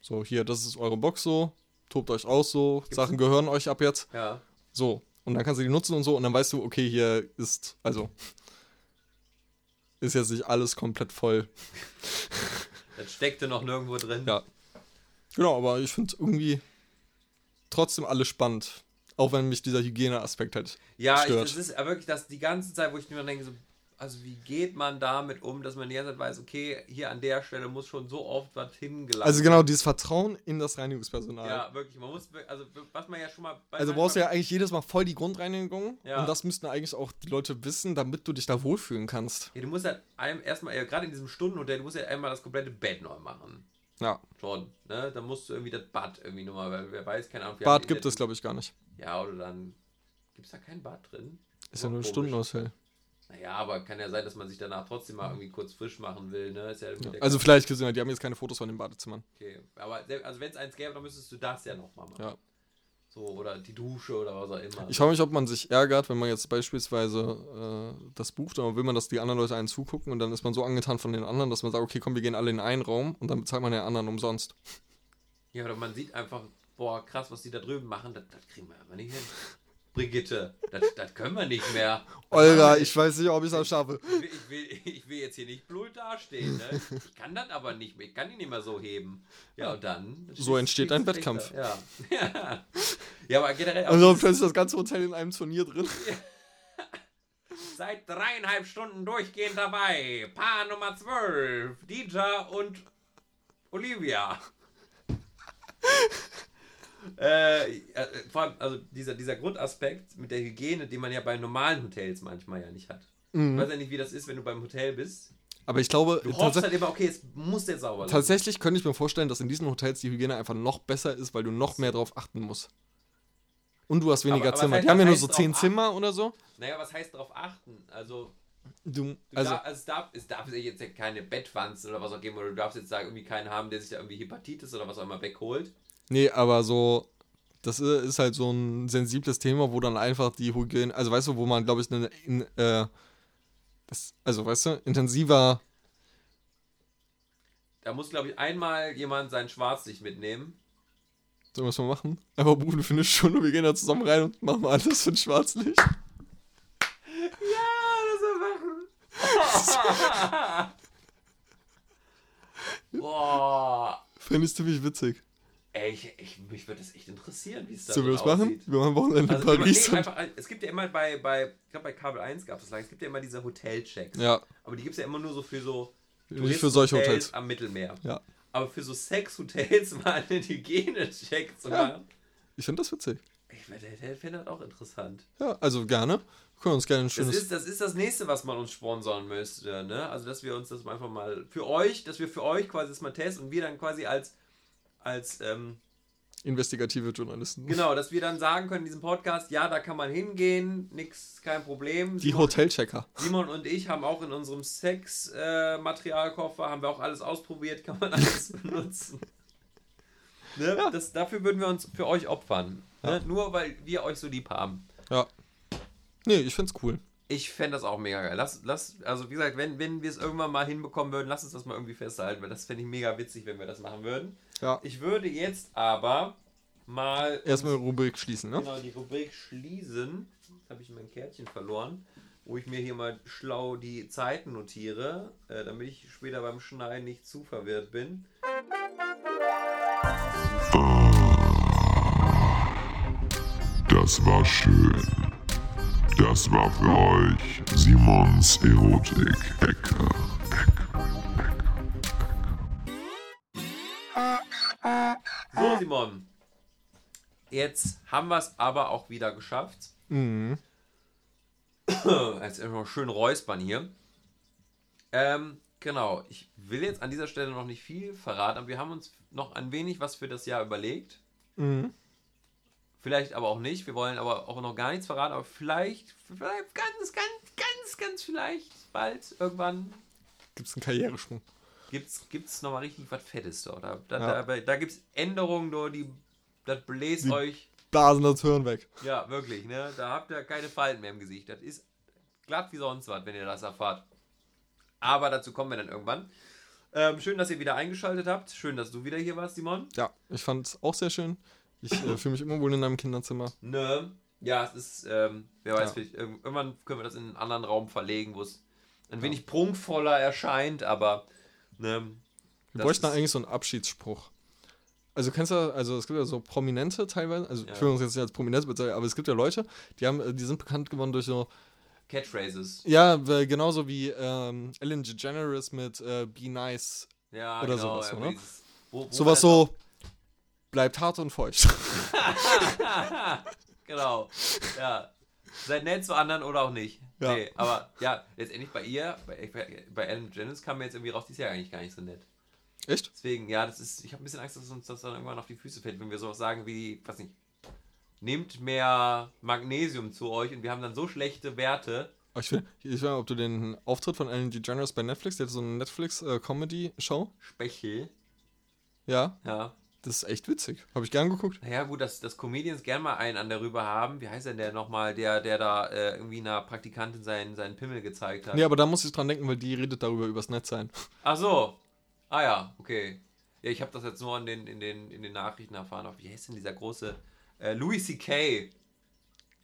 so, hier, das ist eure Box so, tobt euch aus so, Gibt's Sachen gehören euch ab jetzt, Ja. so. Und dann kannst du die nutzen und so und dann weißt du, okay, hier ist, also, ist jetzt nicht alles komplett voll. Das steckte noch nirgendwo drin. Ja. Genau, aber ich finde irgendwie trotzdem alles spannend. Auch wenn mich dieser Hygieneaspekt halt Ja, ich, stört. das ist wirklich das die ganze Zeit, wo ich mir denke, so, also wie geht man damit um, dass man die ganze Zeit weiß, okay, hier an der Stelle muss schon so oft was hingelangt Also genau, dieses Vertrauen in das Reinigungspersonal. Ja, wirklich, man muss, also was man ja schon mal... bei Also brauchst du ja eigentlich jedes Mal voll die Grundreinigung. Ja. Und das müssten eigentlich auch die Leute wissen, damit du dich da wohlfühlen kannst. Ja, du musst halt einem erstmal, ja, gerade in diesem Stundenhotel, du musst ja einmal das komplette Bett neu machen. Ja. Schon, ne? Dann musst du irgendwie das Bad irgendwie nochmal, weil wer weiß, keine Ahnung. Bad gibt es, glaube ich, gar nicht. Ja, oder dann. Gibt es da kein Bad drin? Ist ja nur ein Komisch. Naja, aber kann ja sein, dass man sich danach trotzdem mal irgendwie kurz frisch machen will, ne? Ja der- Also vielleicht gesehen, die haben jetzt keine Fotos von den Badezimmern. Okay, aber also wenn es eins gäbe, dann müsstest du das ja nochmal machen. Ja. So, oder die Dusche oder was auch immer. Ich frage mich, ob man sich ärgert, wenn man jetzt beispielsweise äh, das bucht, und dann will man, dass die anderen Leute einen zugucken und dann ist man so angetan von den anderen, dass man sagt, okay, komm, wir gehen alle in einen Raum und dann bezahlt man den anderen umsonst. Ja, oder man sieht einfach, boah, krass, was die da drüben machen, das, das kriegen wir aber nicht hin. Brigitte, das, können wir nicht mehr. Olga, ich weiß nicht, ob ich das schaffe. Ich will, ich, will, ich will jetzt hier nicht blöd dastehen, ne? Ich kann das aber nicht mehr. Ich kann ihn nicht mehr so heben. Ja, und dann. So entsteht ein Wettkampf. Ja. ja, aber generell Also dieses- plötzlich das ganze Hotel in einem Turnier drin. seit dreieinhalb Stunden durchgehend dabei. Paar Nummer 12. Dija und Olivia. Äh, äh, vor allem, also dieser, dieser Grundaspekt mit der Hygiene, den man ja bei normalen Hotels manchmal ja nicht hat. Ich weiß ja nicht, wie das ist, wenn du beim Hotel bist. Aber ich glaube, Du hoffst halt immer, okay, es muss jetzt sauber sein. tatsächlich könnte ich mir vorstellen, dass in diesen Hotels die Hygiene einfach noch besser ist, weil du noch mehr drauf achten musst. Und du hast weniger Aber- aber Zimmer. Die haben ja nur so drauf zehn achten? Zimmer oder so. Naja, was heißt darauf achten? Also, Du, du also, darf, also es, darf, es darf jetzt keine Bettwanzen oder was auch geben, oder du darfst jetzt sagen, irgendwie keinen haben, der sich da irgendwie Hepatitis oder was auch immer wegholt. Nee, aber so, das ist halt so ein sensibles Thema, wo dann einfach die Hygiene, also weißt du, wo man, glaube ich, eine, in, äh, das, also weißt du, intensiver, Da muss, glaube ich, einmal jemand sein Schwarzlicht mitnehmen. so was wir machen. Einfach buchen für eine Stunde, wir gehen da zusammen rein und machen alles für ein Schwarzlicht. Ja, das wir machen. Boah. Fände ich ziemlich witzig. Ey, ich, ich, mich würde das echt interessieren, wie es da Sollen wir so das machen? Wir machen Wochenende in Also, Paris. nee, und- einfach, es gibt ja immer bei, bei ich glaube bei Kabel 1 gab es das lange, es gibt ja immer diese Hotelchecks. ja, Aber die gibt es ja immer nur so für so nicht für solche Touristenhotels Hotels. am Mittelmeer. Ja. Aber für so Sexhotels mal einen Hygienecheck zu Ja. machen, Ich finde das witzig. ich fände das auch interessant. Ja, also gerne. Wir können uns gerne ein Das schönes. ist, das ist das nächste, was man uns sponsoren müsste, ne? Also, dass wir uns das einfach mal für euch, dass wir für euch quasi das mal testen und wir dann quasi als, als, ähm, investigative Journalisten. genau, dass wir dann sagen können in diesem Podcast, ja, da kann man hingehen, nix, kein Problem. Die Simon, Hotelchecker. Simon und ich haben auch in unserem Sex-Materialkoffer, haben wir auch alles ausprobiert, kann man alles benutzen. Ne? Das, dafür würden wir uns für euch opfern. Ne? Nur weil wir euch so lieb haben. Ja. Nee, ich find's cool. Ich fände das auch mega geil. Lass, lass, also wie gesagt, wenn, wenn wir es irgendwann mal hinbekommen würden, lass uns das mal irgendwie festhalten, weil das fände ich mega witzig, wenn wir das machen würden. Ja. Ich würde jetzt aber mal Erstmal Rubrik schließen, ne? genau die Rubrik schließen. Jetzt habe ich mein Kärtchen verloren, wo ich mir hier mal schlau die Zeiten notiere, äh, damit ich später beim Schneiden nicht zu verwirrt bin. Das war schön. Das war für euch Simons Erotik-Ecke. So, Simon. Jetzt haben wir es aber auch wieder geschafft. Mhm. Jetzt immer schön räuspern hier. Ähm, genau. Ich will jetzt an dieser Stelle noch nicht viel verraten, aber wir haben uns noch ein wenig was für das Jahr überlegt. Mhm. Vielleicht aber auch nicht. Wir wollen aber auch noch gar nichts verraten, aber vielleicht, vielleicht ganz, ganz, ganz, ganz vielleicht bald irgendwann Gibt's einen Karrieresprung. gibt's, gibt's nochmal richtig was Fettes dort. Da, da, Ja. da, da gibt's Änderungen, nur die das bläst Die- euch Blasen das Hirn weg. Ja, wirklich, ne? Da habt ihr keine Falten mehr im Gesicht. Das ist glatt wie sonst was, wenn ihr das erfahrt. Aber dazu kommen wir dann irgendwann. Ähm, schön, dass ihr wieder eingeschaltet habt. Schön, dass du wieder hier warst, Simon. Ja, ich fand's auch sehr schön. Ich äh, fühle mich immer wohl in einem Kinderzimmer. Ne? Ja, es ist, ähm, wer weiß, Ja. irgendwann können wir das in einen anderen Raum verlegen, wo es ein wenig prunkvoller erscheint, aber ne, Wir bräuchten ist- eigentlich so einen Abschiedsspruch. Also kennst du, also es gibt ja so Prominente teilweise, also Ja. will uns jetzt nicht als Prominente bezeichnen, aber es gibt ja Leute, die haben, die sind bekannt geworden durch so, Catchphrases. Ja, genauso wie ähm, Ellen DeGeneres mit äh, Be Nice. Ja, Oder genau, sowas, oder? wo Sowas so, bleibt hart und feucht. genau. Ja. Seid nett zu anderen oder auch nicht. Ja. Nee, aber ja, letztendlich bei ihr, bei, bei, Ellen Jennings kam mir jetzt irgendwie raus, die ist ja eigentlich gar nicht so nett. Echt? Deswegen, ja, das ist, ich habe ein bisschen Angst, dass uns das dann irgendwann auf die Füße fällt, wenn wir sowas sagen wie, weiß nicht, nehmt mehr Magnesium zu euch und wir haben dann so schlechte Werte. Ich will, ich weiß nicht, ob du den Auftritt von Ellen DeGeneres bei Netflix, der hat so eine Netflix-Comedy-Show. Spechel. ja, Ja. Das ist echt witzig. Habe ich gern geguckt. Naja, gut, dass, dass Comedians gern mal einen an darüber haben. Wie heißt denn der nochmal, der, der da äh, irgendwie einer Praktikantin seinen, seinen Pimmel gezeigt hat? Nee, aber da muss ich dran denken, weil die redet darüber übers Netz sein. Ach so. Ah ja, okay. Ja, ich habe das jetzt nur in den, in, den, in den Nachrichten erfahren. Wie heißt denn dieser große äh, Louis C.K.?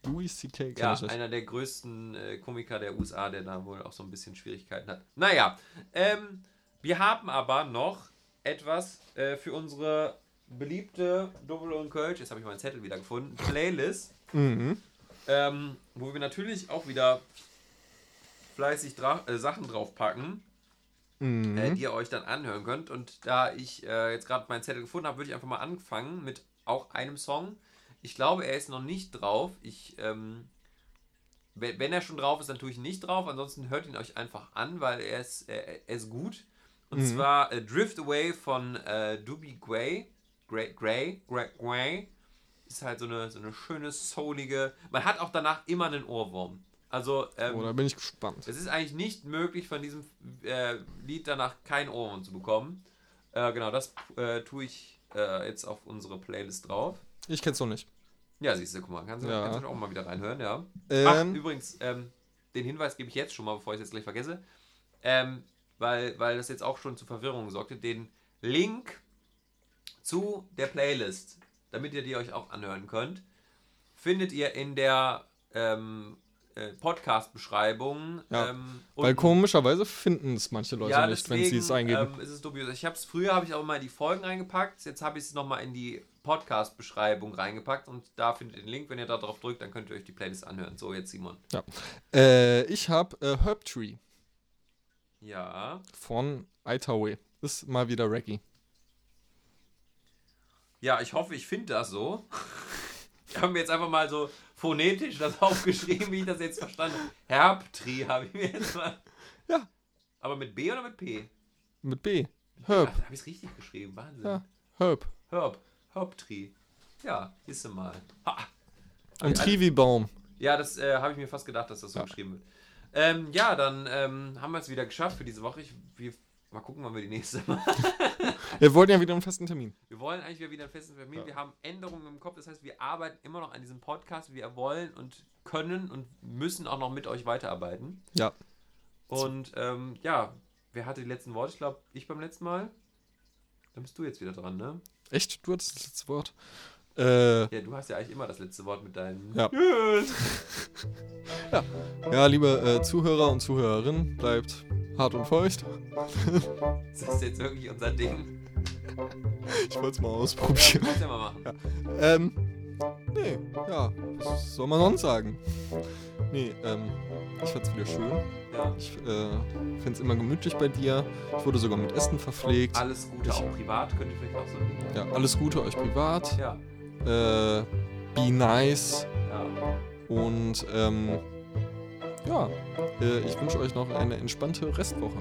Louis C.K. Ja, einer der größten äh, Komiker der USA, der da wohl auch so ein bisschen Schwierigkeiten hat. Naja, ähm, wir haben aber noch etwas äh, für unsere beliebte Double und Kölsch, jetzt habe ich meinen Zettel wieder gefunden, Playlist, Mhm. ähm, wo wir natürlich auch wieder fleißig äh, Sachen draufpacken, Mhm. äh, die ihr euch dann anhören könnt. Und da ich äh, jetzt gerade meinen Zettel gefunden habe, würde ich einfach mal anfangen mit auch einem Song. Ich glaube, er ist noch nicht drauf. Ich, ähm, wenn, er schon drauf ist, dann tue ich ihn nicht drauf. Ansonsten hört ihn euch einfach an, weil er ist, er, er ist gut. Und Mhm. zwar äh, Drift Away von äh, Doobie Gray. Gray, Gray, Gray, Gray. Ist halt so eine, so eine schöne, soulige. Man hat auch danach immer einen Ohrwurm. Also, ähm, Oh, da bin ich gespannt. es ist eigentlich nicht möglich, von diesem äh, Lied danach kein Ohrwurm zu bekommen. Äh, genau, das äh, tue ich äh, jetzt auf unsere Playlist drauf. Ich kenn's noch nicht. Ja, siehst du, guck mal, kannst du, Ja. kannst du auch mal wieder reinhören, ja. Ähm, Ach, übrigens, ähm, den Hinweis gebe ich jetzt schon mal, bevor ich es jetzt gleich vergesse. Ähm, weil, weil das jetzt auch schon zu Verwirrung sorgte. Den Link zu der Playlist, damit ihr die euch auch anhören könnt, findet ihr in der ähm, äh, Podcast-Beschreibung. Ja, ähm, weil komischerweise finden es manche Leute nicht, wenn sie es eingeben. Ähm, ist es dubios. Ich habe es früher habe ich auch mal in die Folgen reingepackt. Jetzt habe ich es nochmal in die Podcast-Beschreibung reingepackt und da findet ihr den Link. Wenn ihr da drauf drückt, dann könnt ihr euch die Playlist anhören. So, jetzt Simon. Äh, ich habe äh, Herb Tree Ja. von Itawe. Ist mal wieder Reggae. Ja, ich hoffe, ich finde das so. Ich habe mir jetzt einfach mal so phonetisch das aufgeschrieben, wie ich das jetzt verstanden habe. Herbtree habe ich mir jetzt mal. Ja. Aber mit B oder mit P? Mit B. Herb. Ach, da habe ich es richtig geschrieben. Wahnsinn. Ja. Herb. Herb. Herbtree. Ja, ist sie mal. Ha. Und Tree wie Baum. Ja, das äh, habe ich mir fast gedacht, dass das so geschrieben wird. Ähm, ja, dann ähm, haben wir es wieder geschafft für diese Woche. Ich, wir, mal gucken, wann wir die nächste machen. Wir wollten ja wieder einen festen Termin. Wir wollen eigentlich wieder einen festen Termin. Wir haben Änderungen im Kopf. Das heißt, wir arbeiten immer noch an diesem Podcast. Wir wollen und können und müssen auch noch mit euch weiterarbeiten. Ja. Und ähm, ja, wer hatte die letzten Worte? Ich glaube, ich beim letzten Mal. Dann bist du jetzt wieder dran, ne? Echt? Du hattest das letzte Wort. Äh, Ja, du hast ja eigentlich immer das letzte Wort mit deinen. Ja. ja, liebe äh, Zuhörer und Zuhörerinnen, bleibt hart und feucht. Ist das jetzt wirklich unser Ding? Ich wollte es mal Ja, ausprobieren. kannst ja mal machen. Ähm, nee, ja, was soll man sonst sagen? Nee, ähm, ich fand's wieder schön. Ja. Ich äh, find's immer gemütlich bei dir. Ich wurde sogar mit Essen verpflegt. Alles Gute, auch privat, könnt ihr vielleicht auch so. Ja, alles Gute euch privat. Ja, Äh, be nice. ja. Und, ähm, ja, äh, ich wünsche euch noch eine entspannte Restwoche.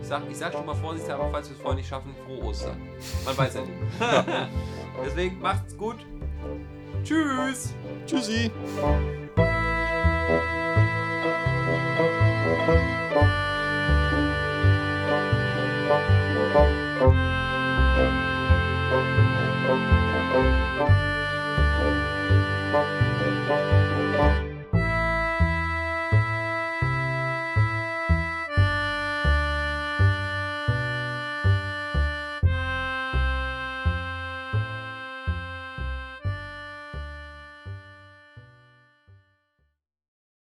Ich sag, ich sag schon mal vorsichtshalber, falls wir es vorher nicht schaffen, frohe Ostern. Man weiß ja nicht. Deswegen macht's gut. Tschüss. Tschüssi. Thank Bye.